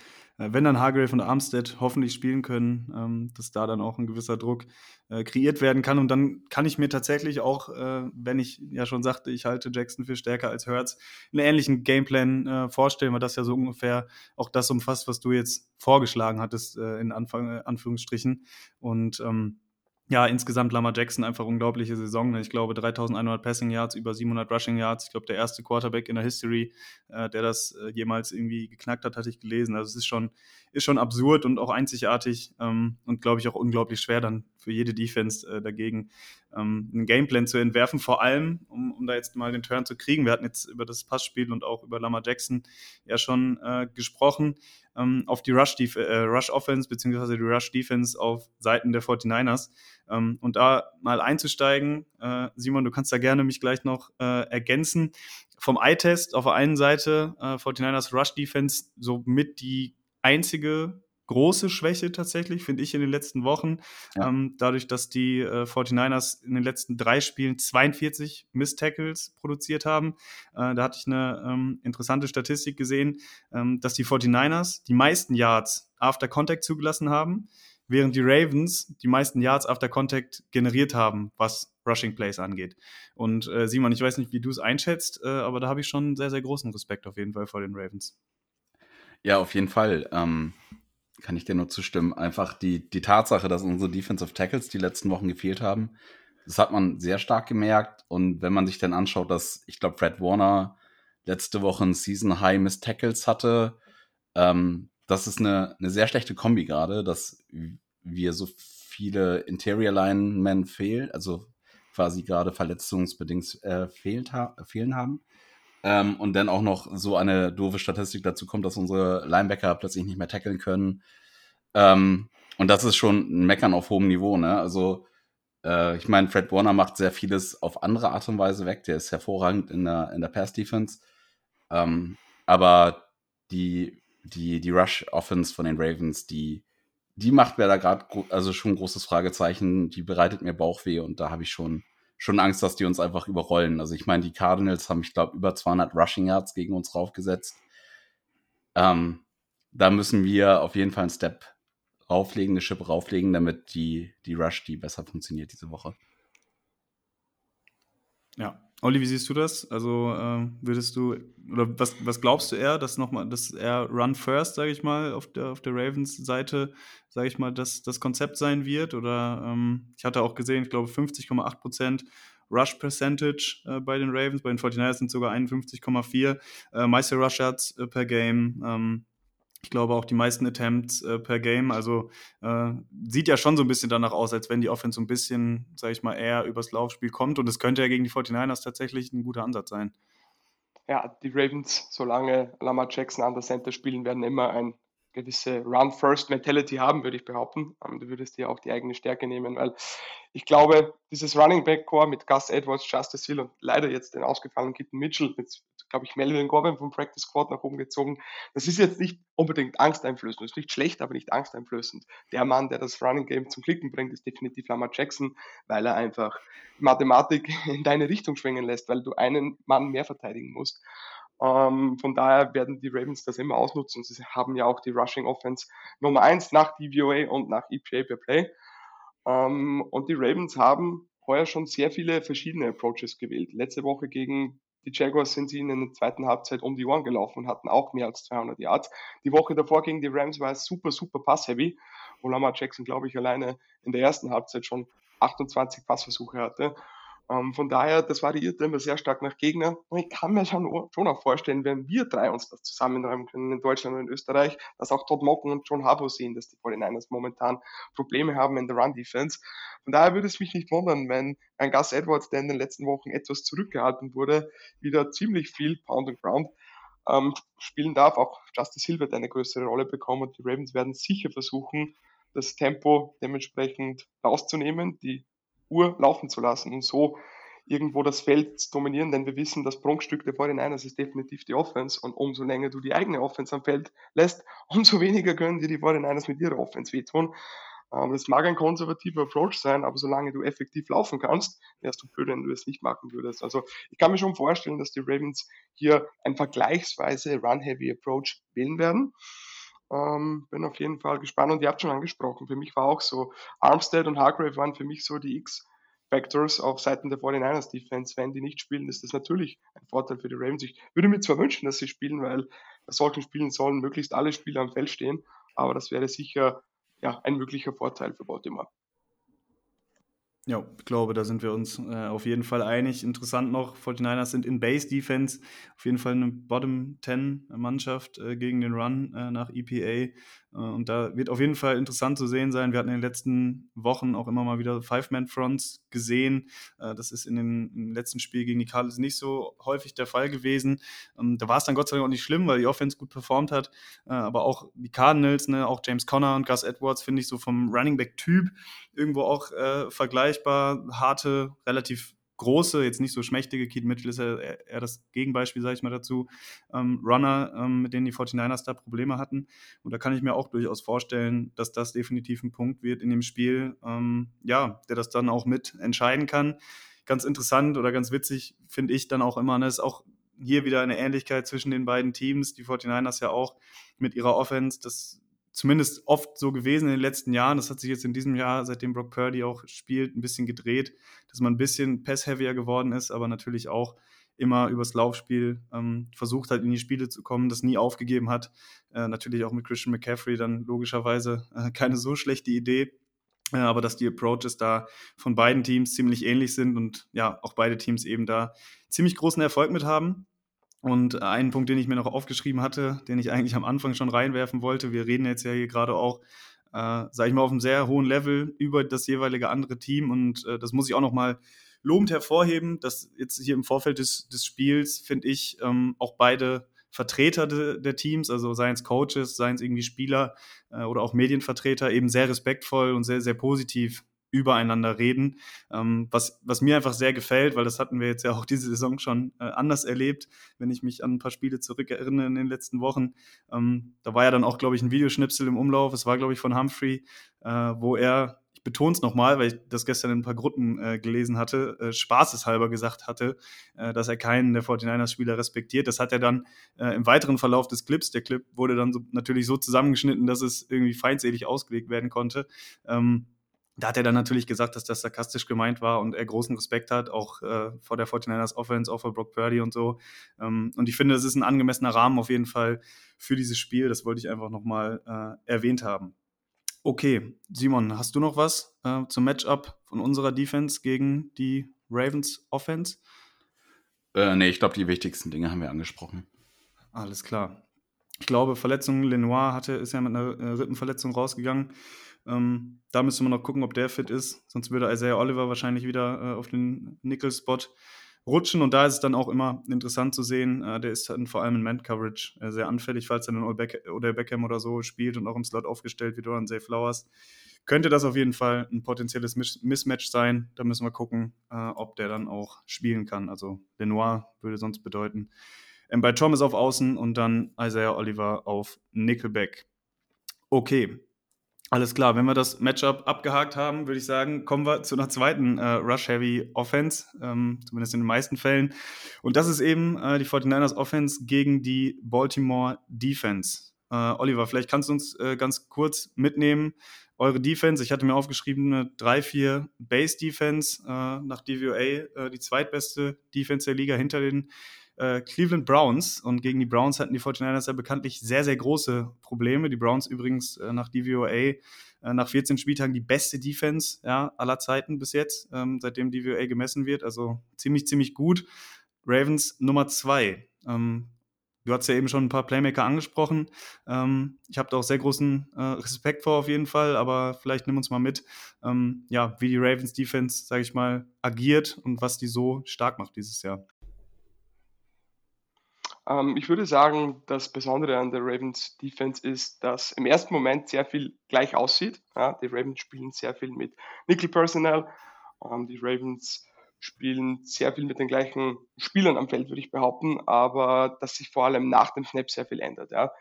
wenn dann Hargrave und Armstead hoffentlich spielen können, ähm, dass da dann auch ein gewisser Druck äh, kreiert werden kann. Und dann kann ich mir tatsächlich auch, äh, wenn ich ja schon sagte, ich halte Jackson für stärker als Hertz, einen ähnlichen Gameplan äh, vorstellen, weil das ja so ungefähr auch das umfasst, was du jetzt vorgeschlagen hattest, äh, in Anfang, Anführungsstrichen. Und ähm, ja, insgesamt Lamar Jackson einfach unglaubliche Saison. Ne? Ich glaube, 3100 Passing Yards, über 700 Rushing Yards. Ich glaube, der erste Quarterback in der History, äh, der das äh, jemals irgendwie geknackt hat, hatte ich gelesen. Also es ist schon, ist schon absurd und auch einzigartig ähm, und glaube ich auch unglaublich schwer dann für jede Defense äh, dagegen ähm, einen Gameplan zu entwerfen. Vor allem, um, um da jetzt mal den Turn zu kriegen. Wir hatten jetzt über das Passspiel und auch über Lamar Jackson ja schon gesprochen ähm, auf die Rush, äh, Rush Offense beziehungsweise die Rush Defense auf Seiten der 49ers. Ähm, und da mal einzusteigen, äh, Simon, du kannst da gerne mich gleich noch äh, ergänzen. Vom Eye-Test auf der einen Seite äh, 49ers Rush Defense somit die einzige große Schwäche tatsächlich, finde ich, in den letzten Wochen. Ja. Ähm, dadurch, dass die äh, 49ers in den letzten drei Spielen 42 Miss-Tackles produziert haben. Äh, da hatte ich eine ähm, interessante Statistik gesehen, ähm, dass die 49ers die meisten Yards after Contact zugelassen haben, während die Ravens die meisten Yards after Contact generiert haben, was Rushing Plays angeht. Und äh, Simon, ich weiß nicht, wie du es einschätzt, äh, aber da habe ich schon sehr, sehr großen Respekt auf jeden Fall vor den Ravens. Ja, auf jeden Fall. Ähm, kann ich dir nur zustimmen. Einfach die, die Tatsache, dass unsere Defensive Tackles die letzten Wochen gefehlt haben, das hat man sehr stark gemerkt. Und wenn man sich dann anschaut, dass ich glaube, Fred Warner letzte Woche ein Season High Miss Tackles hatte, ähm, das ist eine, eine sehr schlechte Kombi gerade, dass wir so viele Interior Linemen fehlen, also quasi gerade verletzungsbedingt äh, fehlt ha fehlen haben. Ähm, und dann auch noch so eine doofe Statistik dazu kommt, dass unsere Linebacker plötzlich nicht mehr tackeln können. Ähm, und das ist schon ein Meckern auf hohem Niveau, ne? Also, äh, ich meine, Fred Warner macht sehr vieles auf andere Art und Weise weg. Der ist hervorragend in der, in der Pass-Defense. Ähm, aber die, die, die Rush-Offense von den Ravens, die, die macht mir da gerade also schon ein großes Fragezeichen. Die bereitet mir Bauchweh und da habe ich schon schon Angst, dass die uns einfach überrollen. Also ich meine, die Cardinals haben, ich glaube, über 200 Rushing Yards gegen uns raufgesetzt. Ähm, da müssen wir auf jeden Fall einen Step rauflegen, eine Schippe rauflegen, damit die, die Rush, die besser funktioniert diese Woche. Ja. Olli, wie siehst du das? Also äh, würdest du, oder was, was glaubst du eher, dass nochmal, dass er Run First, sage ich mal, auf der, auf der Ravens-Seite, sage ich mal, das, das Konzept sein wird? Oder ähm, ich hatte auch gesehen, ich glaube 50,8 Prozent Rush Percentage äh, bei den Ravens, bei den 49ers sind sogar 51,4 äh, meiste Rush Yards äh, per Game. Ähm, ich glaube auch die meisten Attempts äh, per Game. Also äh, sieht ja schon so ein bisschen danach aus, als wenn die Offense so ein bisschen, sage ich mal, eher übers Laufspiel kommt. Und es könnte ja gegen die 49ers tatsächlich ein guter Ansatz sein. Ja, die Ravens, solange Lamar Jackson an der Center spielen, werden immer ein gewisse Run-First-Mentality haben, würde ich behaupten. Ähm, du würdest dir auch die eigene Stärke nehmen, weil ich glaube, dieses Running Back Core mit Gus Edwards, Justice Hill und leider jetzt den ausgefallenen Kitten Mitchell, jetzt glaube ich Melvin Gordon vom Practice Squad nach oben gezogen, das ist jetzt nicht unbedingt angsteinflößend, das ist nicht schlecht, aber nicht angsteinflößend. Der Mann, der das Running Game zum Klicken bringt, ist definitiv Lamar Jackson, weil er einfach Mathematik in deine Richtung schwingen lässt, weil du einen Mann mehr verteidigen musst. Ähm, von daher werden die Ravens das immer ausnutzen. Sie haben ja auch die Rushing Offense Nummer eins nach DVOA und nach EPA per Play. Ähm, und die Ravens haben heuer schon sehr viele verschiedene Approaches gewählt. Letzte Woche gegen die Jaguars sind sie in der zweiten Halbzeit um die Ohren gelaufen und hatten auch mehr als 200 Yards. Die Woche davor gegen die Rams war es super, super pass-heavy, wo Lamar Jackson, glaube ich, alleine in der ersten Halbzeit schon 28 Passversuche hatte. Ähm, von daher, das variiert immer sehr stark nach Gegner. Und ich kann mir schon, schon auch vorstellen, wenn wir drei uns das zusammenräumen können in Deutschland und in Österreich, dass auch Todd Mocken und John Harbour sehen, dass die 49ers momentan Probleme haben in der Run-Defense. Von daher würde es mich nicht wundern, wenn ein Gus Edwards, der in den letzten Wochen etwas zurückgehalten wurde, wieder ziemlich viel Pound and Ground ähm, spielen darf. Auch Justice Hill wird eine größere Rolle bekommen und die Ravens werden sicher versuchen, das Tempo dementsprechend rauszunehmen, die Uhr laufen zu lassen und so irgendwo das Feld zu dominieren, denn wir wissen, das Prunkstück der 49ers ist definitiv die Offense und umso länger du die eigene Offense am Feld lässt, umso weniger können dir die 49ers mit ihrer Offense wehtun. Ähm, das mag ein konservativer Approach sein, aber solange du effektiv laufen kannst, wärst du blöd, wenn du es nicht machen würdest. Also ich kann mir schon vorstellen, dass die Ravens hier ein vergleichsweise Run-Heavy Approach wählen werden. Ähm, bin auf jeden Fall gespannt und ihr habt schon angesprochen, für mich war auch so, Armstead und Hargrave waren für mich so die X-Factors auf Seiten der 49ers Defense. Wenn die nicht spielen, ist das natürlich ein Vorteil für die Ravens. Ich würde mir zwar wünschen, dass sie spielen, weil bei solchen Spielen sollen möglichst alle Spieler am Feld stehen, aber das wäre sicher ja, ein möglicher Vorteil für Baltimore. Ja, ich glaube, da sind wir uns äh, auf jeden Fall einig. Interessant noch, 49ers sind in Base Defense auf jeden Fall eine Bottom 10 Mannschaft äh, gegen den Run äh, nach EPA. Äh, und da wird auf jeden Fall interessant zu sehen sein. Wir hatten in den letzten Wochen auch immer mal wieder Five-Man-Fronts gesehen. Äh, das ist in den, im letzten Spiel gegen die Cardinals nicht so häufig der Fall gewesen. Ähm, da war es dann Gott sei Dank auch nicht schlimm, weil die Offense gut performt hat. Äh, aber auch die Cardinals, ne, auch James Conner und Gus Edwards finde ich so vom Running Back-Typ irgendwo auch äh, vergleichbar. Harte, relativ große, jetzt nicht so schmächtige, Keith Mitchell ist ja eher das Gegenbeispiel, sage ich mal dazu, ähm, Runner, ähm, mit denen die 49ers da Probleme hatten. Und da kann ich mir auch durchaus vorstellen, dass das definitiv ein Punkt wird in dem Spiel, ähm, ja, der das dann auch mit entscheiden kann. Ganz interessant oder ganz witzig finde ich dann auch immer, ne, ist auch hier wieder eine Ähnlichkeit zwischen den beiden Teams, die 49ers ja auch mit ihrer Offense, das zumindest oft so gewesen in den letzten Jahren. Das hat sich jetzt in diesem Jahr, seitdem Brock Purdy auch spielt, ein bisschen gedreht, dass man ein bisschen pass-heavier geworden ist, aber natürlich auch immer übers Laufspiel ähm, versucht hat, in die Spiele zu kommen, das nie aufgegeben hat. Äh, natürlich auch mit Christian McCaffrey dann logischerweise äh, keine so schlechte Idee. Äh, aber dass die Approaches da von beiden Teams ziemlich ähnlich sind und ja, auch beide Teams eben da ziemlich großen Erfolg mit haben. Und einen Punkt, den ich mir noch aufgeschrieben hatte, den ich eigentlich am Anfang schon reinwerfen wollte, wir reden jetzt ja hier gerade auch, äh, sage ich mal, auf einem sehr hohen Level über das jeweilige andere Team und äh, das muss ich auch noch mal lobend hervorheben, dass jetzt hier im Vorfeld des, des Spiels, finde ich, ähm, auch beide Vertreter de, der Teams, also seien es Coaches, seien es irgendwie Spieler äh, oder auch Medienvertreter, eben sehr respektvoll und sehr, sehr positiv übereinander reden, ähm, was, was mir einfach sehr gefällt, weil das hatten wir jetzt ja auch diese Saison schon äh, anders erlebt, wenn ich mich an ein paar Spiele zurückerinnere in den letzten Wochen. Ähm, da war ja dann auch, glaube ich, ein Videoschnipsel im Umlauf, es war, glaube ich, von Humphrey, äh, wo er ich betone es nochmal, weil ich das gestern in ein paar Gruppen äh, gelesen hatte, äh, spaßeshalber gesagt hatte, äh, dass er keinen der 49ers-Spieler respektiert. Das hat er dann äh, im weiteren Verlauf des Clips, der Clip wurde dann so, natürlich so zusammengeschnitten, dass es irgendwie feindselig ausgelegt werden konnte. Ähm, da hat er dann natürlich gesagt, dass das sarkastisch gemeint war und er großen Respekt hat, auch äh, vor der 49ers Offense, auch vor Brock Purdy und so. Ähm, und ich finde, das ist ein angemessener Rahmen auf jeden Fall für dieses Spiel. Das wollte ich einfach nochmal äh, erwähnt haben. Okay, Simon, hast du noch was äh, zum Matchup von unserer Defense gegen die Ravens Offense? Äh, nee, ich glaube, die wichtigsten Dinge haben wir angesprochen. Alles klar. Ich glaube, Verletzung Lenoir hatte, ist ja mit einer äh, Rippenverletzung rausgegangen. Ähm, da müssen wir noch gucken, ob der fit ist. Sonst würde Isaiah Oliver wahrscheinlich wieder äh, auf den Nickel-Spot rutschen und da ist es dann auch immer interessant zu sehen. Äh, der ist dann vor allem in Man-Coverage äh, sehr anfällig, falls er dann oder Beckham oder so spielt und auch im Slot aufgestellt wird oder ein Zay Flowers. Könnte das auf jeden Fall ein potenzielles Mismatch sein. Da müssen wir gucken, äh, ob der dann auch spielen kann. Also Lenoir würde sonst bedeuten. Ähm, bei Thomas auf Außen und dann Isaiah Oliver auf Nickelback. Okay, alles klar, wenn wir das Matchup abgehakt haben, würde ich sagen, kommen wir zu einer zweiten äh, Rush-Heavy-Offense, ähm, zumindest in den meisten Fällen. Und das ist eben äh, die 49ers Offense gegen die Baltimore Defense. Äh, Oliver, vielleicht kannst du uns äh, ganz kurz mitnehmen, eure Defense. Ich hatte mir aufgeschrieben, eine 3-4 Base-Defense äh, nach DVOA, äh, die zweitbeste Defense der Liga hinter den äh, Cleveland Browns. Und gegen die Browns hatten die 49ers ja bekanntlich sehr, sehr große Probleme. Die Browns übrigens äh, nach DVOA äh, nach 14 Spieltagen die beste Defense ja, aller Zeiten bis jetzt, ähm, seitdem DVOA gemessen wird. Also ziemlich, ziemlich gut. Ravens Nummer 2. Ähm, du hast ja eben schon ein paar Playmaker angesprochen. Ähm, ich habe da auch sehr großen äh, Respekt vor auf jeden Fall, aber vielleicht nimm uns mal mit, ähm, ja, wie die Ravens Defense, sage ich mal, agiert und was die so stark macht dieses Jahr. Ähm, ich würde sagen, das Besondere an der Ravens Defense ist, dass im ersten Moment sehr viel gleich aussieht. Ja, die Ravens spielen sehr viel mit Nickel Personnel. Ähm, die Ravens spielen sehr viel mit den gleichen Spielern am Feld, würde ich behaupten, aber dass sich vor allem nach dem Snap sehr viel ändert. Ja.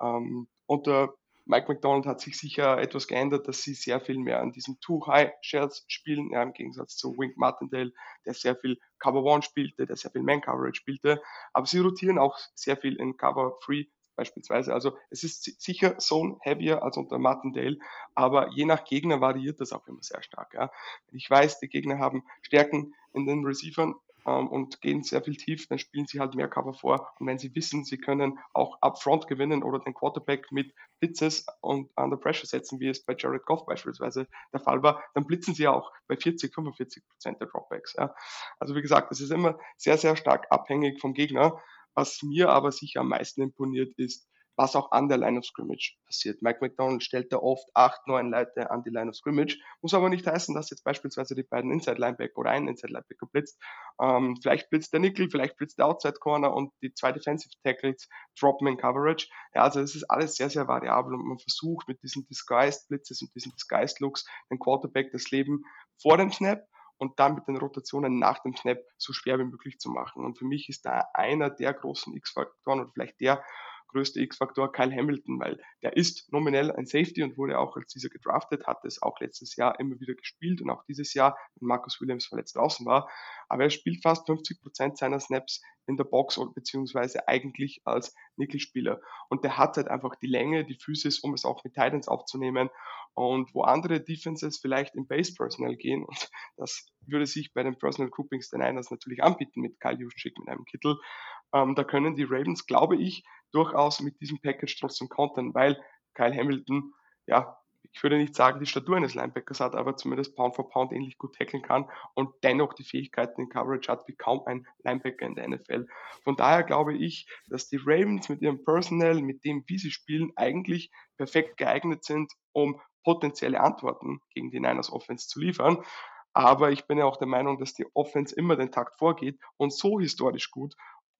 Ähm, unter Mike McDonald hat sich sicher etwas geändert, dass sie sehr viel mehr an diesen Two-High-Shares spielen, ja, im Gegensatz zu Wink Martindale, der sehr viel Cover One spielte, der sehr viel Man-Coverage spielte. Aber sie rotieren auch sehr viel in Cover Free beispielsweise. Also es ist sicher Zone heavier als unter Martindale, aber je nach Gegner variiert das auch immer sehr stark. Ja. Ich weiß, die Gegner haben Stärken in den Receivern, ähm, und gehen sehr viel tief, dann spielen sie halt mehr Cover vor. Und wenn sie wissen, sie können auch upfront gewinnen oder den Quarterback mit Blitzes und under pressure setzen, wie es bei Jared Goff beispielsweise der Fall war, dann blitzen sie auch bei 40, 45 Prozent der Dropbacks. Ja. Also wie gesagt, das ist immer sehr, sehr stark abhängig vom Gegner. Was mir aber sicher am meisten imponiert ist, was auch an der Line of Scrimmage passiert. Mike McDonald stellt da oft acht, neun Leute an die Line of Scrimmage. Muss aber nicht heißen, dass jetzt beispielsweise die beiden Inside Linebacker oder ein Inside Linebacker blitzt. Ähm, vielleicht blitzt der Nickel, vielleicht blitzt der Outside Corner und die zwei Defensive Tackles droppen in Coverage. Ja, also es ist alles sehr, sehr variabel und man versucht mit diesen Disguised Blitzes und diesen Disguised Looks den Quarterback das Leben vor dem Snap und dann mit den Rotationen nach dem Snap so schwer wie möglich zu machen. Und für mich ist da einer der großen X-Faktoren oder vielleicht der größte X-Faktor Kyle Hamilton, weil der ist nominell ein Safety und wurde auch als dieser gedraftet, hat es auch letztes Jahr immer wieder gespielt und auch dieses Jahr, wenn Marcus Williams verletzt draußen war. Aber er spielt fast 50 Prozent seiner Snaps in der Box beziehungsweise eigentlich als Nickelspieler. Und der hat halt einfach die Länge, die Physis, um es auch mit Titans aufzunehmen. Und wo andere Defenses vielleicht im Base Personal gehen, und das würde sich bei den Personal Groupings der Niners natürlich anbieten mit Kyle Juszczyk, mit einem Kittel, ähm, da können die Ravens, glaube ich, durchaus mit diesem Package trotzdem kontern, weil Kyle Hamilton, ja, ich würde nicht sagen, die Statur eines Linebackers hat, aber zumindest Pound for Pound ähnlich gut tackeln kann und dennoch die Fähigkeiten in Coverage hat wie kaum ein Linebacker in der NFL. Von daher glaube ich, dass die Ravens mit ihrem Personal, mit dem, wie sie spielen, eigentlich perfekt geeignet sind, um potenzielle Antworten gegen die Niners Offense zu liefern. Aber ich bin ja auch der Meinung, dass die Offense immer den Takt vorgeht und so historisch gut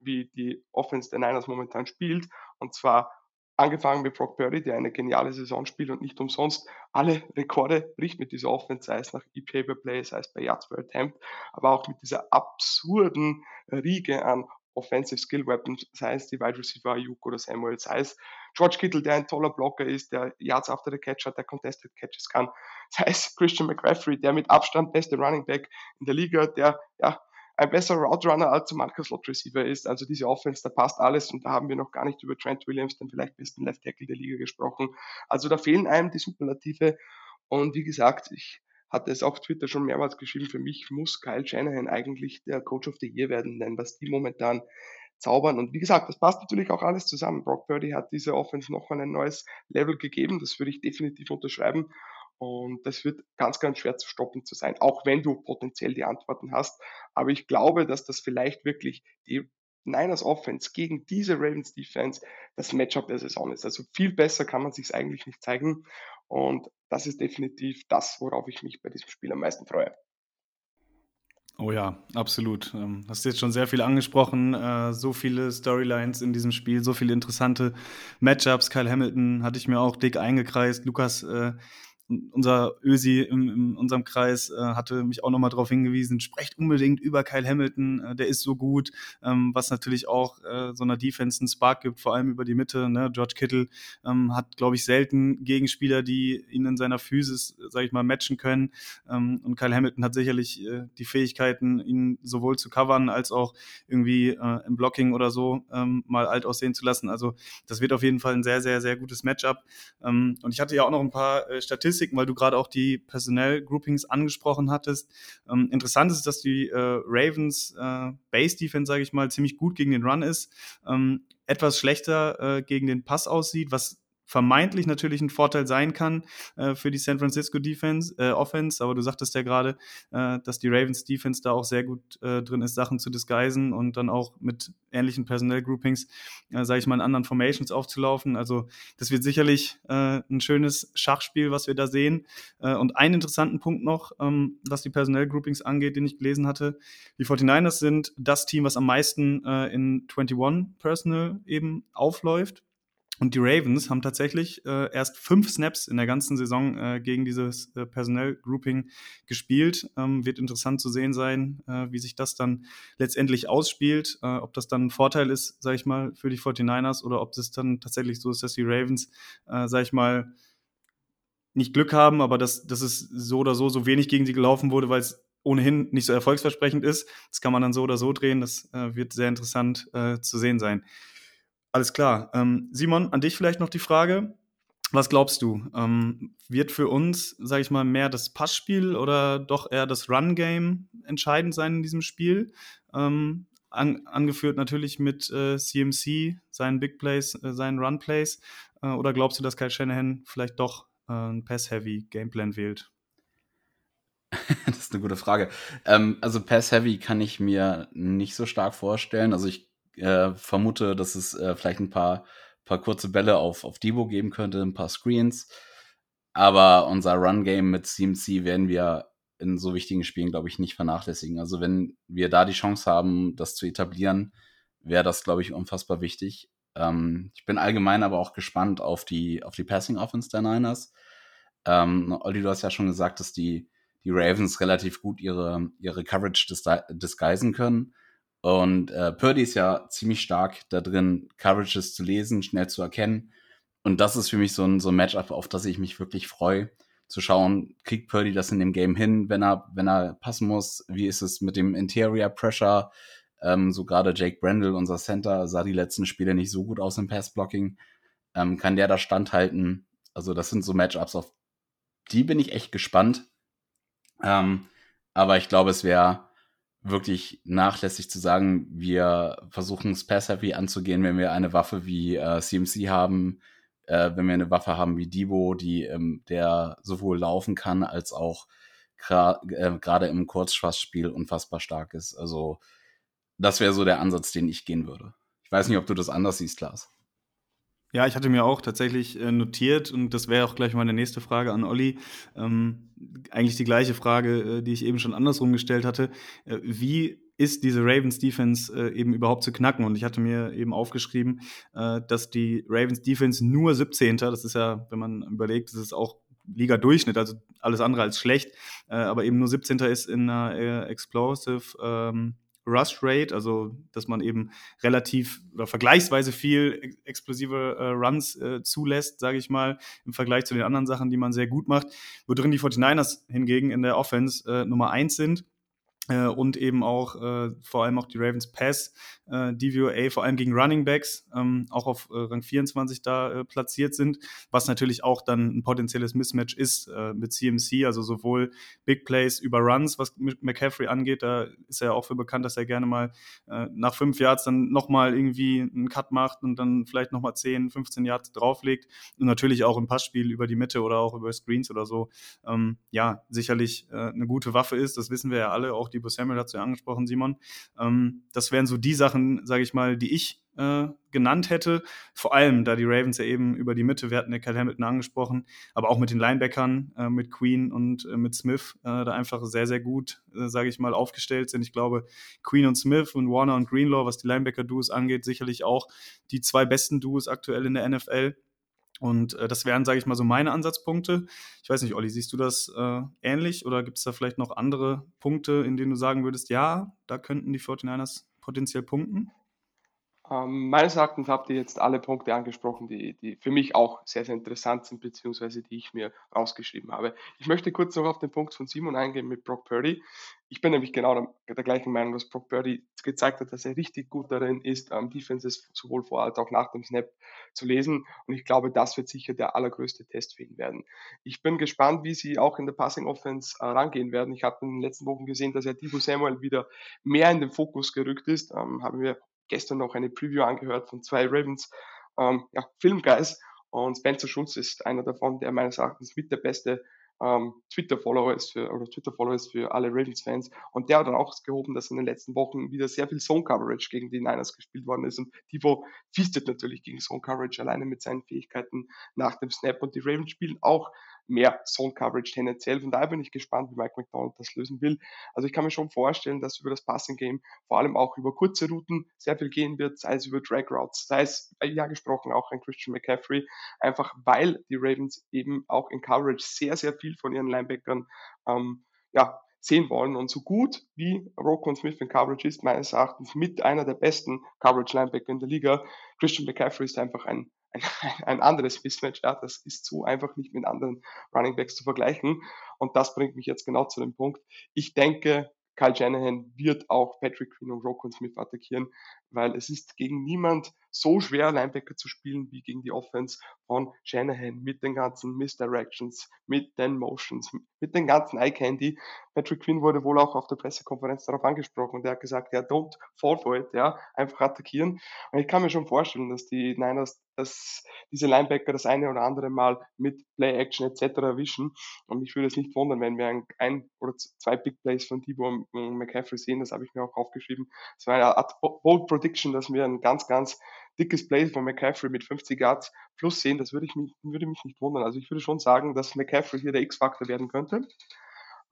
wie die Offense der Niners momentan spielt. Und zwar angefangen mit Brock Purdy, der eine geniale Saison spielt und nicht umsonst alle Rekorde bricht mit dieser Offense, sei es nach EPA per Play, sei es bei Yards per Attempt, aber auch mit dieser absurden Riege an Offensive Skill Weapons, sei es die Wide Receiver Ayuk oder Samuel, sei es George Kittle, der ein toller Blocker ist, der Yards after the Catch hat, der Contested Catches kann, sei es Christian McCaffrey, der mit Abstand beste Running Back in der Liga, der ja ein besserer Route Runner als Marcus Slot Receiver ist. Also diese Offense, da passt alles und da haben wir noch gar nicht über Trent Williams, den vielleicht besten Left Tackle der Liga gesprochen. Also da fehlen einem die Superlative und wie gesagt, ich hatte es auf Twitter schon mehrmals geschrieben, für mich muss Kyle Shanahan eigentlich der Coach of the Year werden, denn was die momentan zaubern. Und wie gesagt, das passt natürlich auch alles zusammen. Brock Purdy hat diese Offense nochmal ein neues Level gegeben. Das würde ich definitiv unterschreiben. Und das wird ganz, ganz schwer zu stoppen zu sein, auch wenn du potenziell die Antworten hast. Aber ich glaube, dass das vielleicht wirklich die Niners Offense gegen diese Ravens Defense das Matchup der Saison ist. Also viel besser kann man sich eigentlich nicht zeigen. Und das ist definitiv das, worauf ich mich bei diesem Spiel am meisten freue. Oh ja, absolut. Ähm, hast jetzt schon sehr viel angesprochen. Äh, so viele Storylines in diesem Spiel, so viele interessante Matchups. Kyle Hamilton hatte ich mir auch dick eingekreist. Lukas äh, unser Ösi in, in unserem Kreis äh, hatte mich auch nochmal darauf hingewiesen, sprecht unbedingt über Kyle Hamilton, äh, der ist so gut, ähm, was natürlich auch äh, so einer Defense einen Spark gibt, vor allem über die Mitte. Ne? George Kittle ähm, hat, glaube ich, selten Gegenspieler, die ihn in seiner Physis, sage ich mal, matchen können. Ähm, und Kyle Hamilton hat sicherlich äh, die Fähigkeiten, ihn sowohl zu covern als auch irgendwie äh, im Blocking oder so ähm, mal alt aussehen zu lassen. Also das wird auf jeden Fall ein sehr, sehr, sehr gutes Matchup. Ähm, und ich hatte ja auch noch ein paar äh, Statistiken Statistiken, weil du gerade auch die Personell-Groupings angesprochen hattest. Ähm, interessant ist, dass die äh, Ravens äh, Base-Defense, sage ich mal, ziemlich gut gegen den Run ist. Ähm, etwas schlechter äh, gegen den Pass aussieht, was vermeintlich natürlich ein Vorteil sein kann äh, für die San Francisco Defense, äh, Offense, aber du sagtest ja gerade, äh, dass die Ravens Defense da auch sehr gut äh, drin ist, Sachen zu disguisen und dann auch mit ähnlichen Personell-Groupings, äh, sage ich mal, in anderen Formations aufzulaufen. Also das wird sicherlich äh, ein schönes Schachspiel, was wir da sehen. Äh, und einen interessanten Punkt noch, ähm, was die Personell-Groupings angeht, den ich gelesen hatte. Die 49ers sind das Team, was am meisten in 21 Personal eben aufläuft. Und die Ravens haben tatsächlich äh, erst fünf Snaps in der ganzen Saison äh, gegen dieses äh, Personell-Grouping gespielt. Ähm, wird interessant zu sehen sein, äh, wie sich das dann letztendlich ausspielt. Äh, ob das dann ein Vorteil ist, sage ich mal, für die 49ers oder ob es dann tatsächlich so ist, dass die Ravens, äh, sage ich mal, nicht Glück haben, aber dass, dass es so oder so so wenig gegen sie gelaufen wurde, weil es ohnehin nicht so erfolgsversprechend ist. Das kann man dann so oder so drehen. Das äh, wird sehr interessant äh, zu sehen sein. Alles klar. Ähm, Simon, an dich vielleicht noch die Frage. Was glaubst du? Ähm, wird für uns, sage ich mal, mehr das Passspiel oder doch eher das Run-Game entscheidend sein in diesem Spiel? Ähm, an, angeführt natürlich mit äh, CMC, seinen Big Plays, äh, seinen Run Plays. Äh, oder glaubst du, dass Kyle Shanahan vielleicht doch äh, ein Pass-Heavy Gameplan wählt? das ist eine gute Frage. Ähm, also Pass-Heavy kann ich mir nicht so stark vorstellen. Also ich äh, vermute, dass es äh, vielleicht ein paar, paar kurze Bälle auf, auf Debo geben könnte, ein paar Screens. Aber unser Run-Game mit CMC werden wir in so wichtigen Spielen, glaube ich, nicht vernachlässigen. Also wenn wir da die Chance haben, das zu etablieren, wäre das, glaube ich, unfassbar wichtig. Ähm, ich bin allgemein aber auch gespannt auf die, auf die Passing Offense der Niners. Ähm, Olli, du hast ja schon gesagt, dass die, die Ravens relativ gut ihre, ihre Coverage disguisen können. Und äh, Purdy ist ja ziemlich stark da drin, Coverages zu lesen, schnell zu erkennen. Und das ist für mich so ein, so ein Matchup, auf das ich mich wirklich freue, zu schauen, kriegt Purdy das in dem Game hin, wenn er, wenn er passen muss? Wie ist es mit dem Interior Pressure? Ähm, so gerade Jake Brendel, unser Center, sah die letzten Spiele nicht so gut aus im Passblocking. Ähm, kann der da standhalten? Also, das sind so Matchups, auf die bin ich echt gespannt. Ähm, aber ich glaube, es wäre wirklich nachlässig zu sagen, wir versuchen es Pass-Heavy anzugehen, wenn wir eine Waffe wie äh, CMC haben, äh, wenn wir eine Waffe haben wie Debo, die ähm, der sowohl laufen kann als auch äh, gerade äh, im Kurzschwassspiel unfassbar stark ist. Also das wäre so der Ansatz, den ich gehen würde. Ich weiß nicht, ob du das anders siehst, Lars. Ja, ich hatte mir auch tatsächlich äh, notiert und das wäre auch gleich meine nächste Frage an Olli. Ähm, eigentlich die gleiche Frage, äh, die ich eben schon andersrum gestellt hatte. Äh, wie ist diese Ravens Defense eben überhaupt zu knacken? Und ich hatte mir eben aufgeschrieben, dass die Ravens Defense nur 17. Das ist ja, wenn man überlegt, das ist auch Liga-Durchschnitt, also alles andere als schlecht, aber eben nur 17. ist in einer Explosive ähm, Rush Rate, also dass man eben relativ oder vergleichsweise viel explosive äh, Runs äh, zulässt, sage ich mal, im Vergleich zu den anderen Sachen, die man sehr gut macht, wo drin die 49ers hingegen in der Offense äh, Nummer eins sind. Äh, und eben auch äh, vor allem auch die Ravens Pass äh, DVOA, vor allem gegen Running Backs, ähm, auch auf äh, Rang 24 da äh, platziert sind, was natürlich auch dann ein potenzielles Mismatch ist äh, mit CMC, also sowohl Big Plays über Runs, was McCaffrey angeht, da ist er ja auch für bekannt, dass er gerne mal äh, nach fünf Yards dann nochmal irgendwie einen Cut macht und dann vielleicht nochmal 10, 15 Yards drauflegt. Und natürlich auch im Passspiel über die Mitte oder auch über Screens oder so, ähm, ja, sicherlich äh, eine gute Waffe ist, das wissen wir ja alle, auch die Samuel hat es ja angesprochen, Simon. Ähm, das wären so die Sachen, sage ich mal, die ich äh, genannt hätte. Vor allem, da die Ravens ja eben über die Mitte, wir hatten ja Kyle Hamilton angesprochen, aber auch mit den Linebackern, äh, mit Queen und äh, mit Smith, äh, da einfach sehr, sehr gut, äh, sage ich mal, aufgestellt sind. Ich glaube, Queen und Smith und Warner und Greenlaw, was die Linebacker-Duos angeht, sicherlich auch die zwei besten Duos aktuell in der NFL. Und äh, das wären, sage ich mal, so meine Ansatzpunkte. Ich weiß nicht, Olli, siehst du das äh, ähnlich oder gibt es da vielleicht noch andere Punkte, in denen du sagen würdest, ja, da könnten die 49ers potenziell punkten? Ähm, meines Erachtens habt ihr jetzt alle Punkte angesprochen, die, die für mich auch sehr, sehr interessant sind, beziehungsweise die ich mir rausgeschrieben habe. Ich möchte kurz noch auf den Punkt von Simon eingehen mit Brock Purdy. Ich bin nämlich genau der, der gleichen Meinung, dass Brock Purdy gezeigt hat, dass er richtig gut darin ist, ähm, Defenses sowohl vor als auch nach dem Snap zu lesen. Und ich glaube, das wird sicher der allergrößte Test für ihn werden. Ich bin gespannt, wie sie auch in der Passing Offense äh, rangehen werden. Ich habe in den letzten Wochen gesehen, dass ja Divo Samuel wieder mehr in den Fokus gerückt ist. Ähm, haben wir gestern noch eine Preview angehört von zwei Ravens ähm, ja, Filmguys und Spencer Schulz ist einer davon, der meines Erachtens mit der beste ähm, Twitter-Follower ist für, oder Twitter-Follower ist für alle Ravens-Fans. Und der hat dann auch gehoben, dass in den letzten Wochen wieder sehr viel Zone-Coverage gegen die Niners gespielt worden ist. Und Tivo feastet natürlich gegen Zone-Coverage alleine mit seinen Fähigkeiten nach dem Snap. Und die Ravens spielen auch mehr Zone-Coverage tendenziell. Von daher bin ich gespannt, wie Mike McDonald das lösen will. Also ich kann mir schon vorstellen, dass über das Passing-Game vor allem auch über kurze Routen sehr viel gehen wird, sei es über Drag-Routes, sei es, ja gesprochen, auch ein Christian McCaffrey, einfach weil die Ravens eben auch in Coverage sehr, sehr viel von ihren Linebackern ähm, ja, sehen wollen. Und so gut wie Rocco Smith in Coverage ist, meines Erachtens mit einer der besten Coverage-Linebacker in der Liga, Christian McCaffrey ist einfach ein ein, ein anderes Mismatch. Ja, das ist so einfach nicht mit anderen Running Backs zu vergleichen. Und das bringt mich jetzt genau zu dem Punkt. Ich denke, Kyle Shanahan wird auch Patrick Queen und Rokon Smith attackieren, weil es ist gegen niemand so schwer, Linebacker zu spielen, wie gegen die Offense von Shanahan mit den ganzen Misdirections, mit den Motions, mit den ganzen Eye Candy. Patrick Quinn wurde wohl auch auf der Pressekonferenz darauf angesprochen und er hat gesagt, ja, don't fall for it, ja, einfach attackieren. Und ich kann mir schon vorstellen, dass die Niners dass diese Linebacker das eine oder andere Mal mit Play Action etc. erwischen. Und mich würde es nicht wundern, wenn wir ein, ein oder zwei Big Plays von und McCaffrey sehen. Das habe ich mir auch aufgeschrieben. Es war eine Art Bold Prediction, dass wir ein ganz, ganz dickes Play von McCaffrey mit 50 Yards plus sehen, das würde, ich mich, würde mich nicht wundern. Also ich würde schon sagen, dass McCaffrey hier der X-Faktor werden könnte.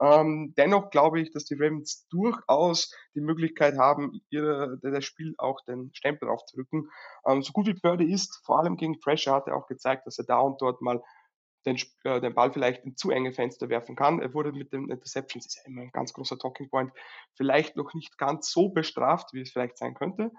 Ähm, dennoch glaube ich, dass die Ravens durchaus die Möglichkeit haben, ihre, das Spiel auch den Stempel aufzudrücken. Ähm, so gut wie Purdy ist, vor allem gegen Pressure, hat er auch gezeigt, dass er da und dort mal den, äh, den Ball vielleicht in zu enge Fenster werfen kann. Er wurde mit den Interceptions, ist ja immer ein ganz großer Talking Point, vielleicht noch nicht ganz so bestraft, wie es vielleicht sein könnte.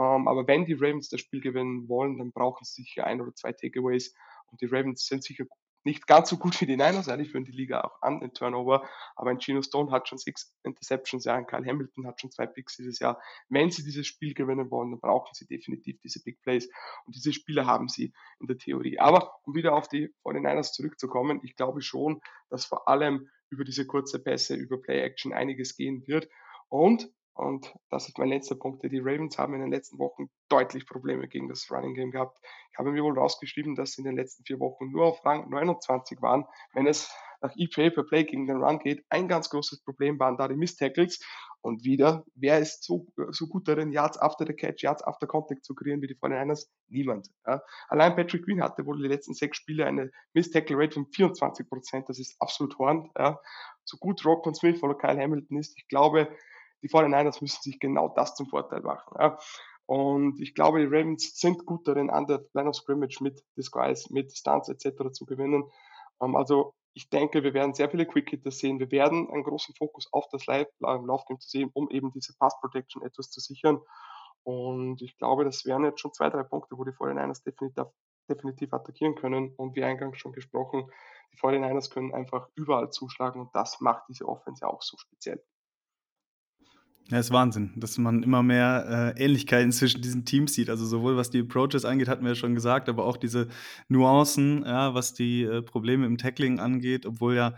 Ähm, aber wenn die Ravens das Spiel gewinnen wollen, dann brauchen sie sicher ein oder zwei Takeaways. Und die Ravens sind sicher nicht ganz so gut wie die Niners, eigentlich führen die Liga auch an in Turnover, aber ein Gino Stone hat schon sechs Interceptions, ja, ein Kyle Hamilton hat schon zwei Picks dieses Jahr. Wenn sie dieses Spiel gewinnen wollen, dann brauchen sie definitiv diese Big Plays und diese Spieler haben sie in der Theorie. Aber um wieder auf die 49ers zurückzukommen, ich glaube schon, dass vor allem über diese kurze Pässe, über Play Action einiges gehen wird und und das ist mein letzter Punkt. Die Ravens haben in den letzten Wochen deutlich Probleme gegen das Running Game gehabt. Ich habe mir wohl rausgeschrieben, dass sie in den letzten vier Wochen nur auf Rang 29 waren. Wenn es nach EPA per Play gegen den Run geht, ein ganz großes Problem waren da die Miss-Tackles. Und wieder, wer ist so, so gut darin, Yards after the Catch, Yards after Contact zu kreieren wie die 49ers? Niemand. Ja. Allein Patrick Green hatte wohl die letzten sechs Spiele eine Miss-Tackle-Rate von 24 Prozent. Das ist absolut horrend. Ja. So gut Rock und Smith oder Kyle Hamilton ist, ich glaube, die 49ers müssen sich genau das zum Vorteil machen. Ja. Und ich glaube, die Ravens sind gut darin, an der Line of Scrimmage mit Disguise, mit Stunts etc. zu gewinnen. Ähm, also ich denke, wir werden sehr viele Quick Hitters sehen. Wir werden einen großen Fokus auf das Live Laufgame zu sehen, um eben diese Pass Protection etwas zu sichern. Und ich glaube, das wären jetzt schon zwei, drei Punkte, wo die 49ers definitiv, definitiv attackieren können. Und wie eingangs schon gesprochen, die 49ers können einfach überall zuschlagen und das macht diese Offense auch so speziell. Ja, ist Wahnsinn, dass man immer mehr äh, Ähnlichkeiten zwischen diesen Teams sieht. Also sowohl was die Approaches angeht, hatten wir ja schon gesagt, aber auch diese Nuancen, ja, was die äh, Probleme im Tackling angeht, obwohl ja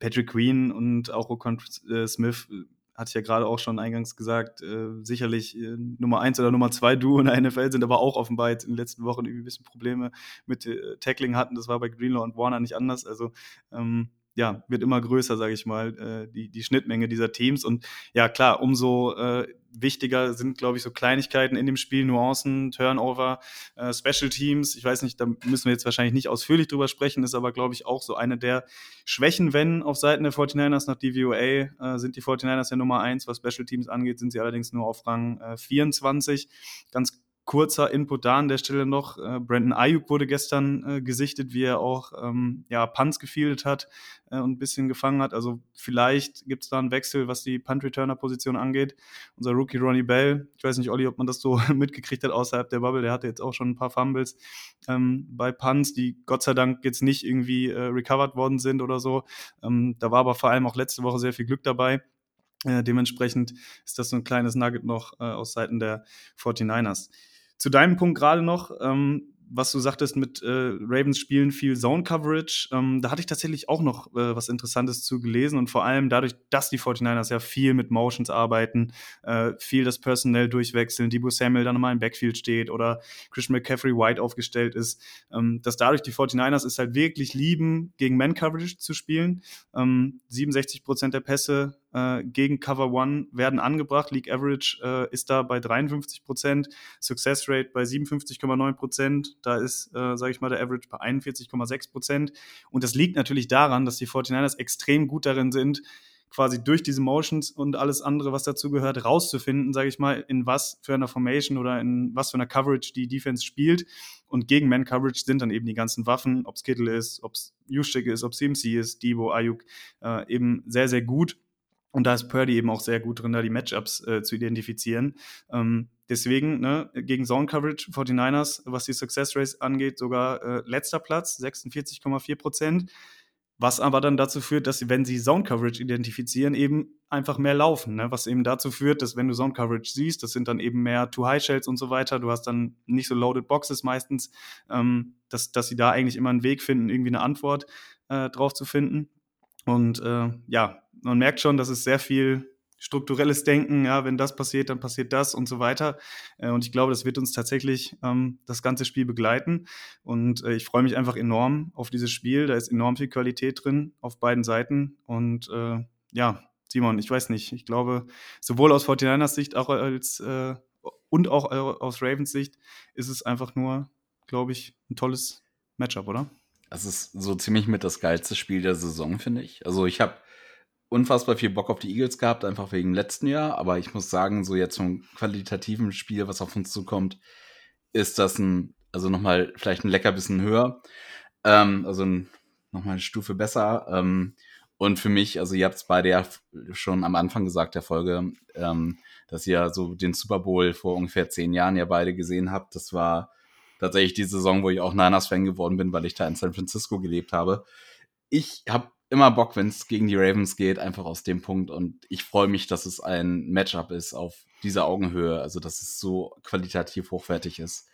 Patrick Queen und auch Okon äh, Smith äh, hatte ich ja gerade auch schon eingangs gesagt, äh, sicherlich äh, Nummer eins oder Nummer zwei Duo in der NFL sind, aber auch offenbar jetzt in den letzten Wochen irgendwie ein bisschen Probleme mit Tackling hatten. Das war bei Greenlaw und Warner nicht anders. Also ähm, ja, wird immer größer, sage ich mal, äh, die, die Schnittmenge dieser Teams. Und ja, klar, umso äh, wichtiger sind, glaube ich, so Kleinigkeiten in dem Spiel, Nuancen, Turnover, äh, Special Teams. Ich weiß nicht, da müssen wir jetzt wahrscheinlich nicht ausführlich drüber sprechen, ist aber, glaube ich, auch so eine der Schwächen, wenn auf Seiten der 49ers nach DVOA äh, sind die 49ers ja Nummer eins, was Special Teams angeht, sind sie allerdings nur auf Rang äh, 24. Ganz kurzer Input da an der Stelle noch. Äh, Brandon Ayuk wurde gestern äh, gesichtet, wie er auch ähm, ja, Punts gefieldet hat äh, und ein bisschen gefangen hat. Also vielleicht gibt es da einen Wechsel, was die Punt-Returner-Position angeht. Unser Rookie Ronnie Bell, ich weiß nicht, Olli, ob man das so mitgekriegt hat außerhalb der Bubble, der hatte jetzt auch schon ein paar Fumbles ähm, bei Punts, die Gott sei Dank jetzt nicht irgendwie äh, recovered worden sind oder so. Ähm, da war aber vor allem auch letzte Woche sehr viel Glück dabei. Äh, dementsprechend ist das so ein kleines Nugget noch äh, aus Seiten der 49ers. Zu deinem Punkt gerade noch, ähm, was du sagtest mit äh, Ravens spielen viel Zone Coverage, ähm, da hatte ich tatsächlich auch noch äh, was Interessantes zu gelesen und vor allem dadurch, dass die 49ers ja viel mit Motions arbeiten, äh, viel das Personell durchwechseln, Debo Samuel dann nochmal im Backfield steht oder Christian McCaffrey White aufgestellt ist, ähm, dass dadurch die 49ers es halt wirklich lieben, gegen Man Coverage zu spielen. Ähm, 67 Prozent der Pässe äh, gegen Cover One werden angebracht. League Average äh, ist da bei 53 Prozent, Success Rate bei 57,9 Prozent. Da ist, äh, sage ich mal, der Average bei 41,6 Prozent. Und das liegt natürlich daran, dass die 49ers extrem gut darin sind, quasi durch diese Motions und alles andere, was dazu gehört, rauszufinden, sage ich mal, in was für einer Formation oder in was für einer Coverage die Defense spielt. Und gegen Man-Coverage sind dann eben die ganzen Waffen, ob es Kittle ist, ob es Juszczyk ist, ob es CMC ist, Debo, Ayuk, äh, eben sehr, sehr gut. Und da ist Purdy eben auch sehr gut drin, da die Matchups äh, zu identifizieren. Ähm, deswegen, ne, gegen Zone Coverage 49ers, was die Success Race angeht, sogar äh, letzter Platz, 46,4 Prozent. Was aber dann dazu führt, dass wenn sie Zone Coverage identifizieren, eben einfach mehr laufen. Ne? Was eben dazu führt, dass wenn du Zone Coverage siehst, das sind dann eben mehr Two-High-Shells und so weiter. Du hast dann nicht so Loaded Boxes meistens, ähm, dass, dass sie da eigentlich immer einen Weg finden, irgendwie eine Antwort äh, drauf zu finden. Und äh, ja, man merkt schon, dass es sehr viel strukturelles Denken, ja, wenn das passiert, dann passiert das und so weiter. Äh, und ich glaube, das wird uns tatsächlich ähm, das ganze Spiel begleiten. Und äh, ich freue mich einfach enorm auf dieses Spiel. Da ist enorm viel Qualität drin auf beiden Seiten. Und äh, ja, Simon, ich weiß nicht. Ich glaube, sowohl aus 49ers Sicht auch als äh, und auch aus Ravens Sicht ist es einfach nur, glaube ich, ein tolles Matchup, oder? Es ist so ziemlich mit das geilste Spiel der Saison, finde ich. Also ich habe unfassbar viel Bock auf die Eagles gehabt, einfach wegen dem letzten Jahr. Aber ich muss sagen, so jetzt zum qualitativen Spiel, was auf uns zukommt, ist das ein, also nochmal vielleicht ein Leckerbissen höher. Ähm, also nochmal eine Stufe besser. Ähm, und für mich, also ihr habt es beide ja schon am Anfang gesagt der Folge, ähm, dass ihr so den Super Bowl vor ungefähr zehn Jahren ja beide gesehen habt. Das war tatsächlich die Saison, wo ich auch Niners-Fan geworden bin, weil ich da in San Francisco gelebt habe. Ich habe immer Bock, wenn es gegen die Ravens geht, einfach aus dem Punkt. Und ich freue mich, dass es ein Matchup ist auf dieser Augenhöhe, also dass es so qualitativ hochwertig ist.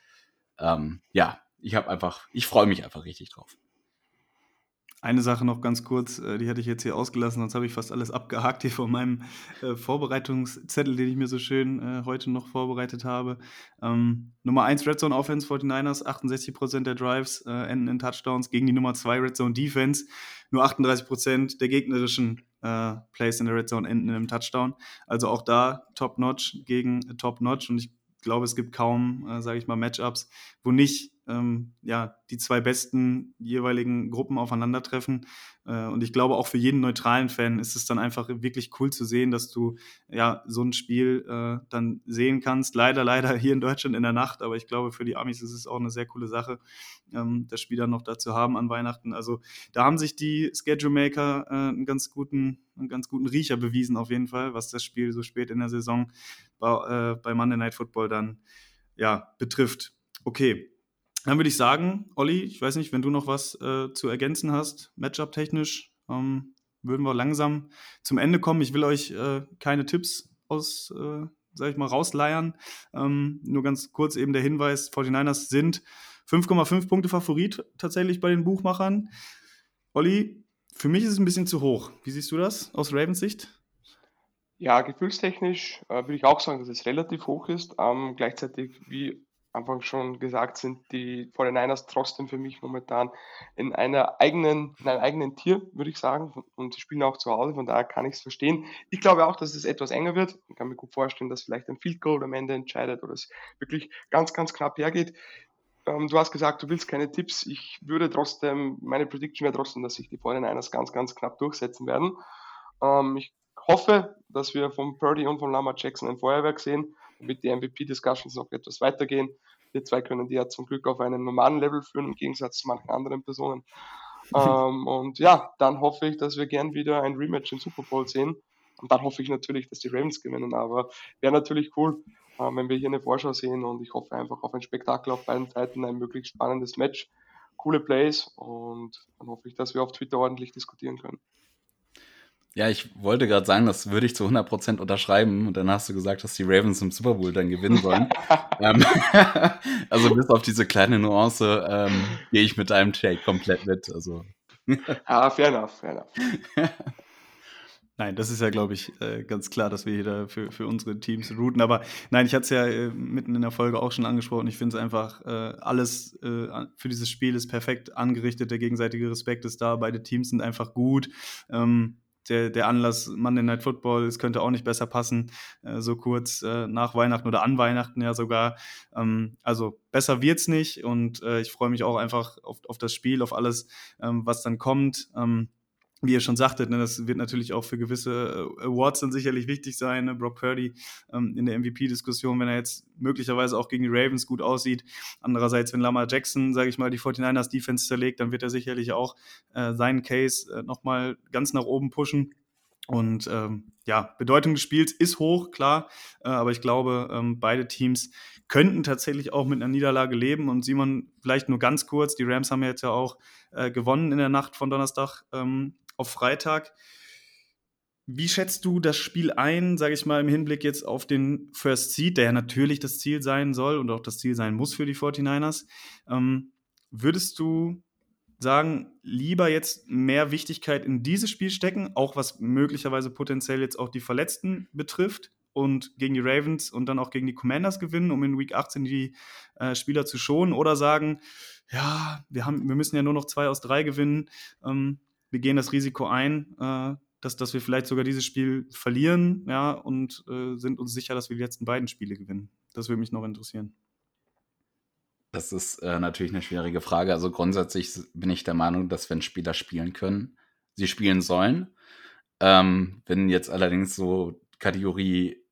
Ähm, ja, ich habe einfach, ich freue mich einfach richtig drauf. Eine Sache noch ganz kurz, äh, die hatte ich jetzt hier ausgelassen, sonst habe ich fast alles abgehakt hier von meinem äh, Vorbereitungszettel, den ich mir so schön äh, heute noch vorbereitet habe. Ähm, Nummer 1 Red Zone Offense 49ers, 68% der Drives äh, enden in Touchdowns gegen die Nummer 2 Red Zone Defense. Nur 38% der gegnerischen äh, Plays in der Red Zone enden in einem Touchdown. Also auch da Top-Notch gegen Top-Notch und ich glaube, es gibt kaum, äh, sage ich mal, Matchups, wo nicht ähm, ja, die zwei besten jeweiligen Gruppen aufeinandertreffen. Äh, und ich glaube, auch für jeden neutralen Fan ist es dann einfach wirklich cool zu sehen, dass du ja so ein Spiel äh, dann sehen kannst. Leider, leider hier in Deutschland in der Nacht, aber ich glaube, für die Amis ist es auch eine sehr coole Sache, ähm, das Spiel dann noch dazu haben an Weihnachten. Also da haben sich die Schedule Maker äh, einen ganz guten, einen ganz guten Riecher bewiesen, auf jeden Fall, was das Spiel so spät in der Saison bei, äh, bei Monday Night Football dann ja, betrifft. Okay, dann würde ich sagen, Olli, ich weiß nicht, wenn du noch was äh, zu ergänzen hast, Matchup-technisch, ähm, würden wir langsam zum Ende kommen. Ich will euch äh, keine Tipps aus, äh, sag ich mal, rausleiern. Ähm, nur ganz kurz eben der Hinweis: 49ers sind 5,5 Punkte Favorit tatsächlich bei den Buchmachern. Olli, für mich ist es ein bisschen zu hoch. Wie siehst du das aus Ravens Sicht? Ja, gefühlstechnisch äh, würde ich auch sagen, dass es relativ hoch ist. Ähm, gleichzeitig, wie Anfang schon gesagt, sind die 49ers trotzdem für mich momentan in einer eigenen, in einem eigenen Tier, würde ich sagen. Und sie spielen auch zu Hause, von daher kann ich es verstehen. Ich glaube auch, dass es etwas enger wird. Ich kann mir gut vorstellen, dass vielleicht ein Field Goal am Ende entscheidet oder es wirklich ganz, ganz knapp hergeht. Ähm, du hast gesagt, du willst keine Tipps. Ich würde trotzdem, meine Prediction wäre trotzdem, dass sich die 49ers ganz, ganz knapp durchsetzen werden. Ähm, ich hoffe, dass wir von Purdy und von Lama Jackson ein Feuerwerk sehen, damit die MVP-Discussions noch etwas weitergehen. Wir zwei können die ja zum Glück auf einem normalen Level führen, im Gegensatz zu manchen anderen Personen. ähm, und ja, dann hoffe ich, dass wir gern wieder ein Rematch im Super Bowl sehen. Und dann hoffe ich natürlich, dass die Ravens gewinnen. Aber wäre natürlich cool, äh, wenn wir hier eine Vorschau sehen. Und ich hoffe einfach auf ein Spektakel auf beiden Seiten, ein möglichst spannendes Match, coole Plays. Und dann hoffe ich, dass wir auf Twitter ordentlich diskutieren können. Ja, ich wollte gerade sagen, das würde ich zu 100% unterschreiben. Und dann hast du gesagt, dass die Ravens im Super Bowl dann gewinnen sollen. ähm, also bis auf diese kleine Nuance ähm, gehe ich mit deinem Take komplett mit. Also. ja, fair enough, fair enough. Nein, das ist ja, glaube ich, äh, ganz klar, dass wir hier da für, für unsere Teams routen. Aber nein, ich hatte es ja äh, mitten in der Folge auch schon angesprochen. Ich finde es einfach, äh, alles äh, für dieses Spiel ist perfekt angerichtet. Der gegenseitige Respekt ist da. Beide Teams sind einfach gut. Ähm, der, der Anlass Monday Night Football, es könnte auch nicht besser passen, äh, so kurz äh, nach Weihnachten oder an Weihnachten ja sogar. Ähm, also besser wird's nicht und äh, ich freue mich auch einfach auf, auf das Spiel, auf alles, ähm, was dann kommt. Ähm, wie ihr schon sagtet, ne, das wird natürlich auch für gewisse äh, Awards dann sicherlich wichtig sein. Ne? Brock Purdy ähm, in der MVP-Diskussion, wenn er jetzt möglicherweise auch gegen die Ravens gut aussieht. Andererseits, wenn Lamar Jackson, sage ich mal, die 49ers Defense zerlegt, dann wird er sicherlich auch äh, seinen Case äh, nochmal ganz nach oben pushen. Und ähm, ja, Bedeutung des Spiels ist hoch, klar, äh, aber ich glaube, ähm, beide Teams könnten tatsächlich auch mit einer Niederlage leben. Und Simon, vielleicht nur ganz kurz, die Rams haben ja jetzt ja auch äh, gewonnen in der Nacht von Donnerstag ähm, auf Freitag. Wie schätzt du das Spiel ein, sage ich mal, im Hinblick jetzt auf den First Seed, der ja natürlich das Ziel sein soll und auch das Ziel sein muss für die 49ers? Ähm, würdest du sagen, lieber jetzt mehr Wichtigkeit in dieses Spiel stecken, auch was möglicherweise potenziell jetzt auch die Verletzten betrifft und gegen die Ravens und dann auch gegen die Commanders gewinnen, um in Week 18 die äh, Spieler zu schonen oder sagen, ja, wir, haben, wir müssen ja nur noch zwei aus drei gewinnen. Ähm, wir gehen das Risiko ein, äh, dass, dass wir vielleicht sogar dieses Spiel verlieren, ja, und äh, sind uns sicher, dass wir die letzten beiden Spiele gewinnen. Das würde mich noch interessieren. Das ist äh, natürlich eine schwierige Frage. Also grundsätzlich bin ich der Meinung, dass wenn Spieler spielen können, sie spielen sollen. Ähm, wenn jetzt allerdings so Kategorie,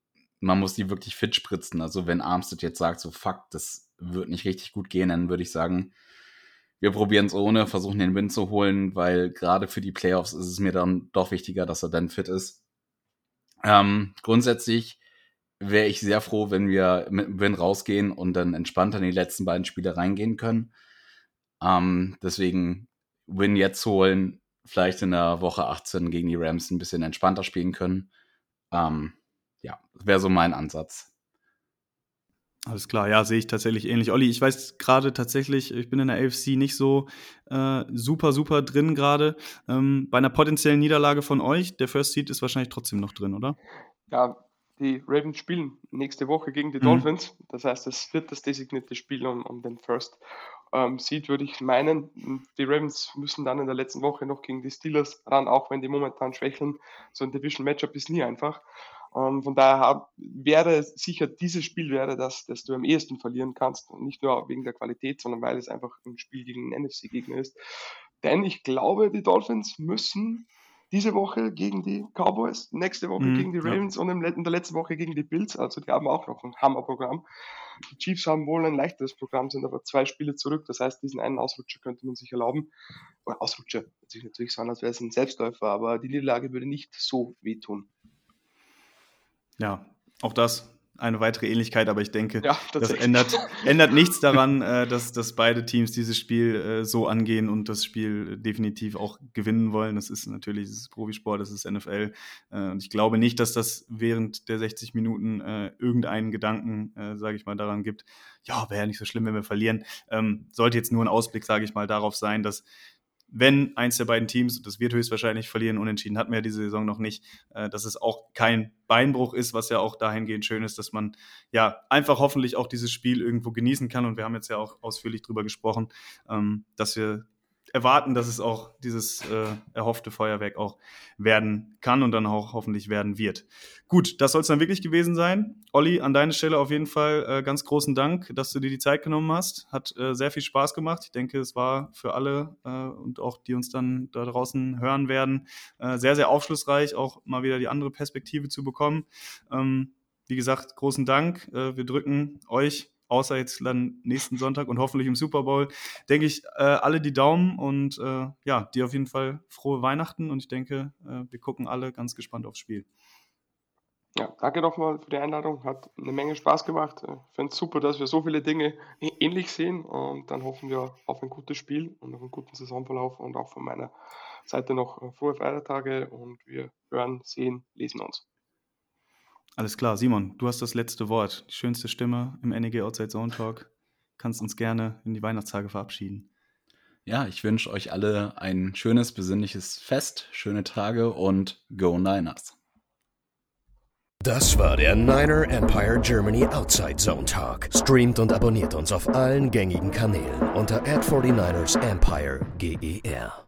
man muss die wirklich fit spritzen. Also wenn Armstead jetzt sagt, so fuck, das wird nicht richtig gut gehen, dann würde ich sagen, wir probieren es ohne, versuchen den Win zu holen, weil gerade für die Playoffs ist es mir dann doch wichtiger, dass er dann fit ist. Ähm, grundsätzlich wäre ich sehr froh, wenn wir mit dem Win rausgehen und dann entspannter in die letzten beiden Spiele reingehen können. Ähm, deswegen Win jetzt holen, vielleicht in der Woche 18 gegen die Rams ein bisschen entspannter spielen können. Ähm, ja, wäre so mein Ansatz. Alles klar, ja, sehe ich tatsächlich ähnlich. Olli, ich weiß gerade tatsächlich, ich bin in der AFC nicht so äh, super, super drin gerade. Ähm, bei einer potenziellen Niederlage von euch, der First Seed ist wahrscheinlich trotzdem noch drin, oder? Ja, die Ravens spielen nächste Woche gegen die mhm. Dolphins. Das heißt, es wird das designierte Spiel um, um den First ähm, Seed, würde ich meinen. Die Ravens müssen dann in der letzten Woche noch gegen die Steelers ran, auch wenn die momentan schwächeln. So ein Division-Matchup ist nie einfach. Ähm, von daher wäre sicher dieses Spiel wäre das, das du am ehesten verlieren kannst. Und nicht nur wegen der Qualität, sondern weil es einfach ein Spiel gegen einen NFC-Gegner ist. Denn ich glaube, die Dolphins müssen diese Woche gegen die Cowboys, nächste Woche mhm, gegen die Ravens ja. und in der letzten Woche gegen die Bills. Also die haben auch noch ein Hammerprogramm. Die Chiefs haben wohl ein leichteres Programm, sind aber zwei Spiele zurück. Das heißt, diesen einen Ausrutscher könnte man sich erlauben. Oder Ausrutscher, hört sich natürlich so an, als wäre es ein Selbstläufer, aber die Niederlage würde nicht so wehtun. Ja, auch das eine weitere Ähnlichkeit, aber ich denke, ja, das ändert, ändert nichts daran, äh, dass, dass beide Teams dieses Spiel äh, so angehen und das Spiel definitiv auch gewinnen wollen. Das ist natürlich das ist Profisport, das ist NFL. Äh, und ich glaube nicht, dass das während der 60 Minuten äh, irgendeinen Gedanken, äh, sage ich mal, daran gibt, ja, wäre ja nicht so schlimm, wenn wir verlieren. Ähm, sollte jetzt nur ein Ausblick, sage ich mal, darauf sein, dass wenn eins der beiden Teams, das wird höchstwahrscheinlich verlieren, unentschieden hatten wir ja diese Saison noch nicht, äh, dass es auch kein Beinbruch ist, was ja auch dahingehend schön ist, dass man ja einfach hoffentlich auch dieses Spiel irgendwo genießen kann. Und wir haben jetzt ja auch ausführlich drüber gesprochen, ähm, dass wir erwarten, dass es auch dieses äh, erhoffte Feuerwerk auch werden kann und dann auch hoffentlich werden wird. Gut, das soll es dann wirklich gewesen sein. Olli, an deiner Stelle auf jeden Fall äh, ganz großen Dank, dass du dir die Zeit genommen hast. Hat äh, sehr viel Spaß gemacht. Ich denke, es war für alle äh, und auch die uns dann da draußen hören werden, äh, sehr, sehr aufschlussreich, auch mal wieder die andere Perspektive zu bekommen. Ähm, wie gesagt, großen Dank. Äh, wir drücken euch außer jetzt dann nächsten Sonntag und hoffentlich im Super Bowl, denke ich, äh, alle die Daumen und äh, ja, dir auf jeden Fall frohe Weihnachten und ich denke, äh, wir gucken alle ganz gespannt aufs Spiel. Ja, danke nochmal für die Einladung. Hat eine Menge Spaß gemacht. Ich finde es super, dass wir so viele Dinge ähnlich sehen und dann hoffen wir auf ein gutes Spiel und auf einen guten Saisonverlauf und auch von meiner Seite noch äh, frohe Feiertage und wir hören, sehen, lesen uns. Alles klar, Simon, du hast das letzte Wort. Die schönste Stimme im NEG Outside Zone Talk. Kannst uns gerne in die Weihnachtstage verabschieden. Ja, ich wünsche euch alle ein schönes, besinnliches Fest, schöne Tage und Go Niners. Das war der Niner Empire Germany Outside Zone Talk. Streamt und abonniert uns auf allen gängigen Kanälen unter ad 49 ersempire GER.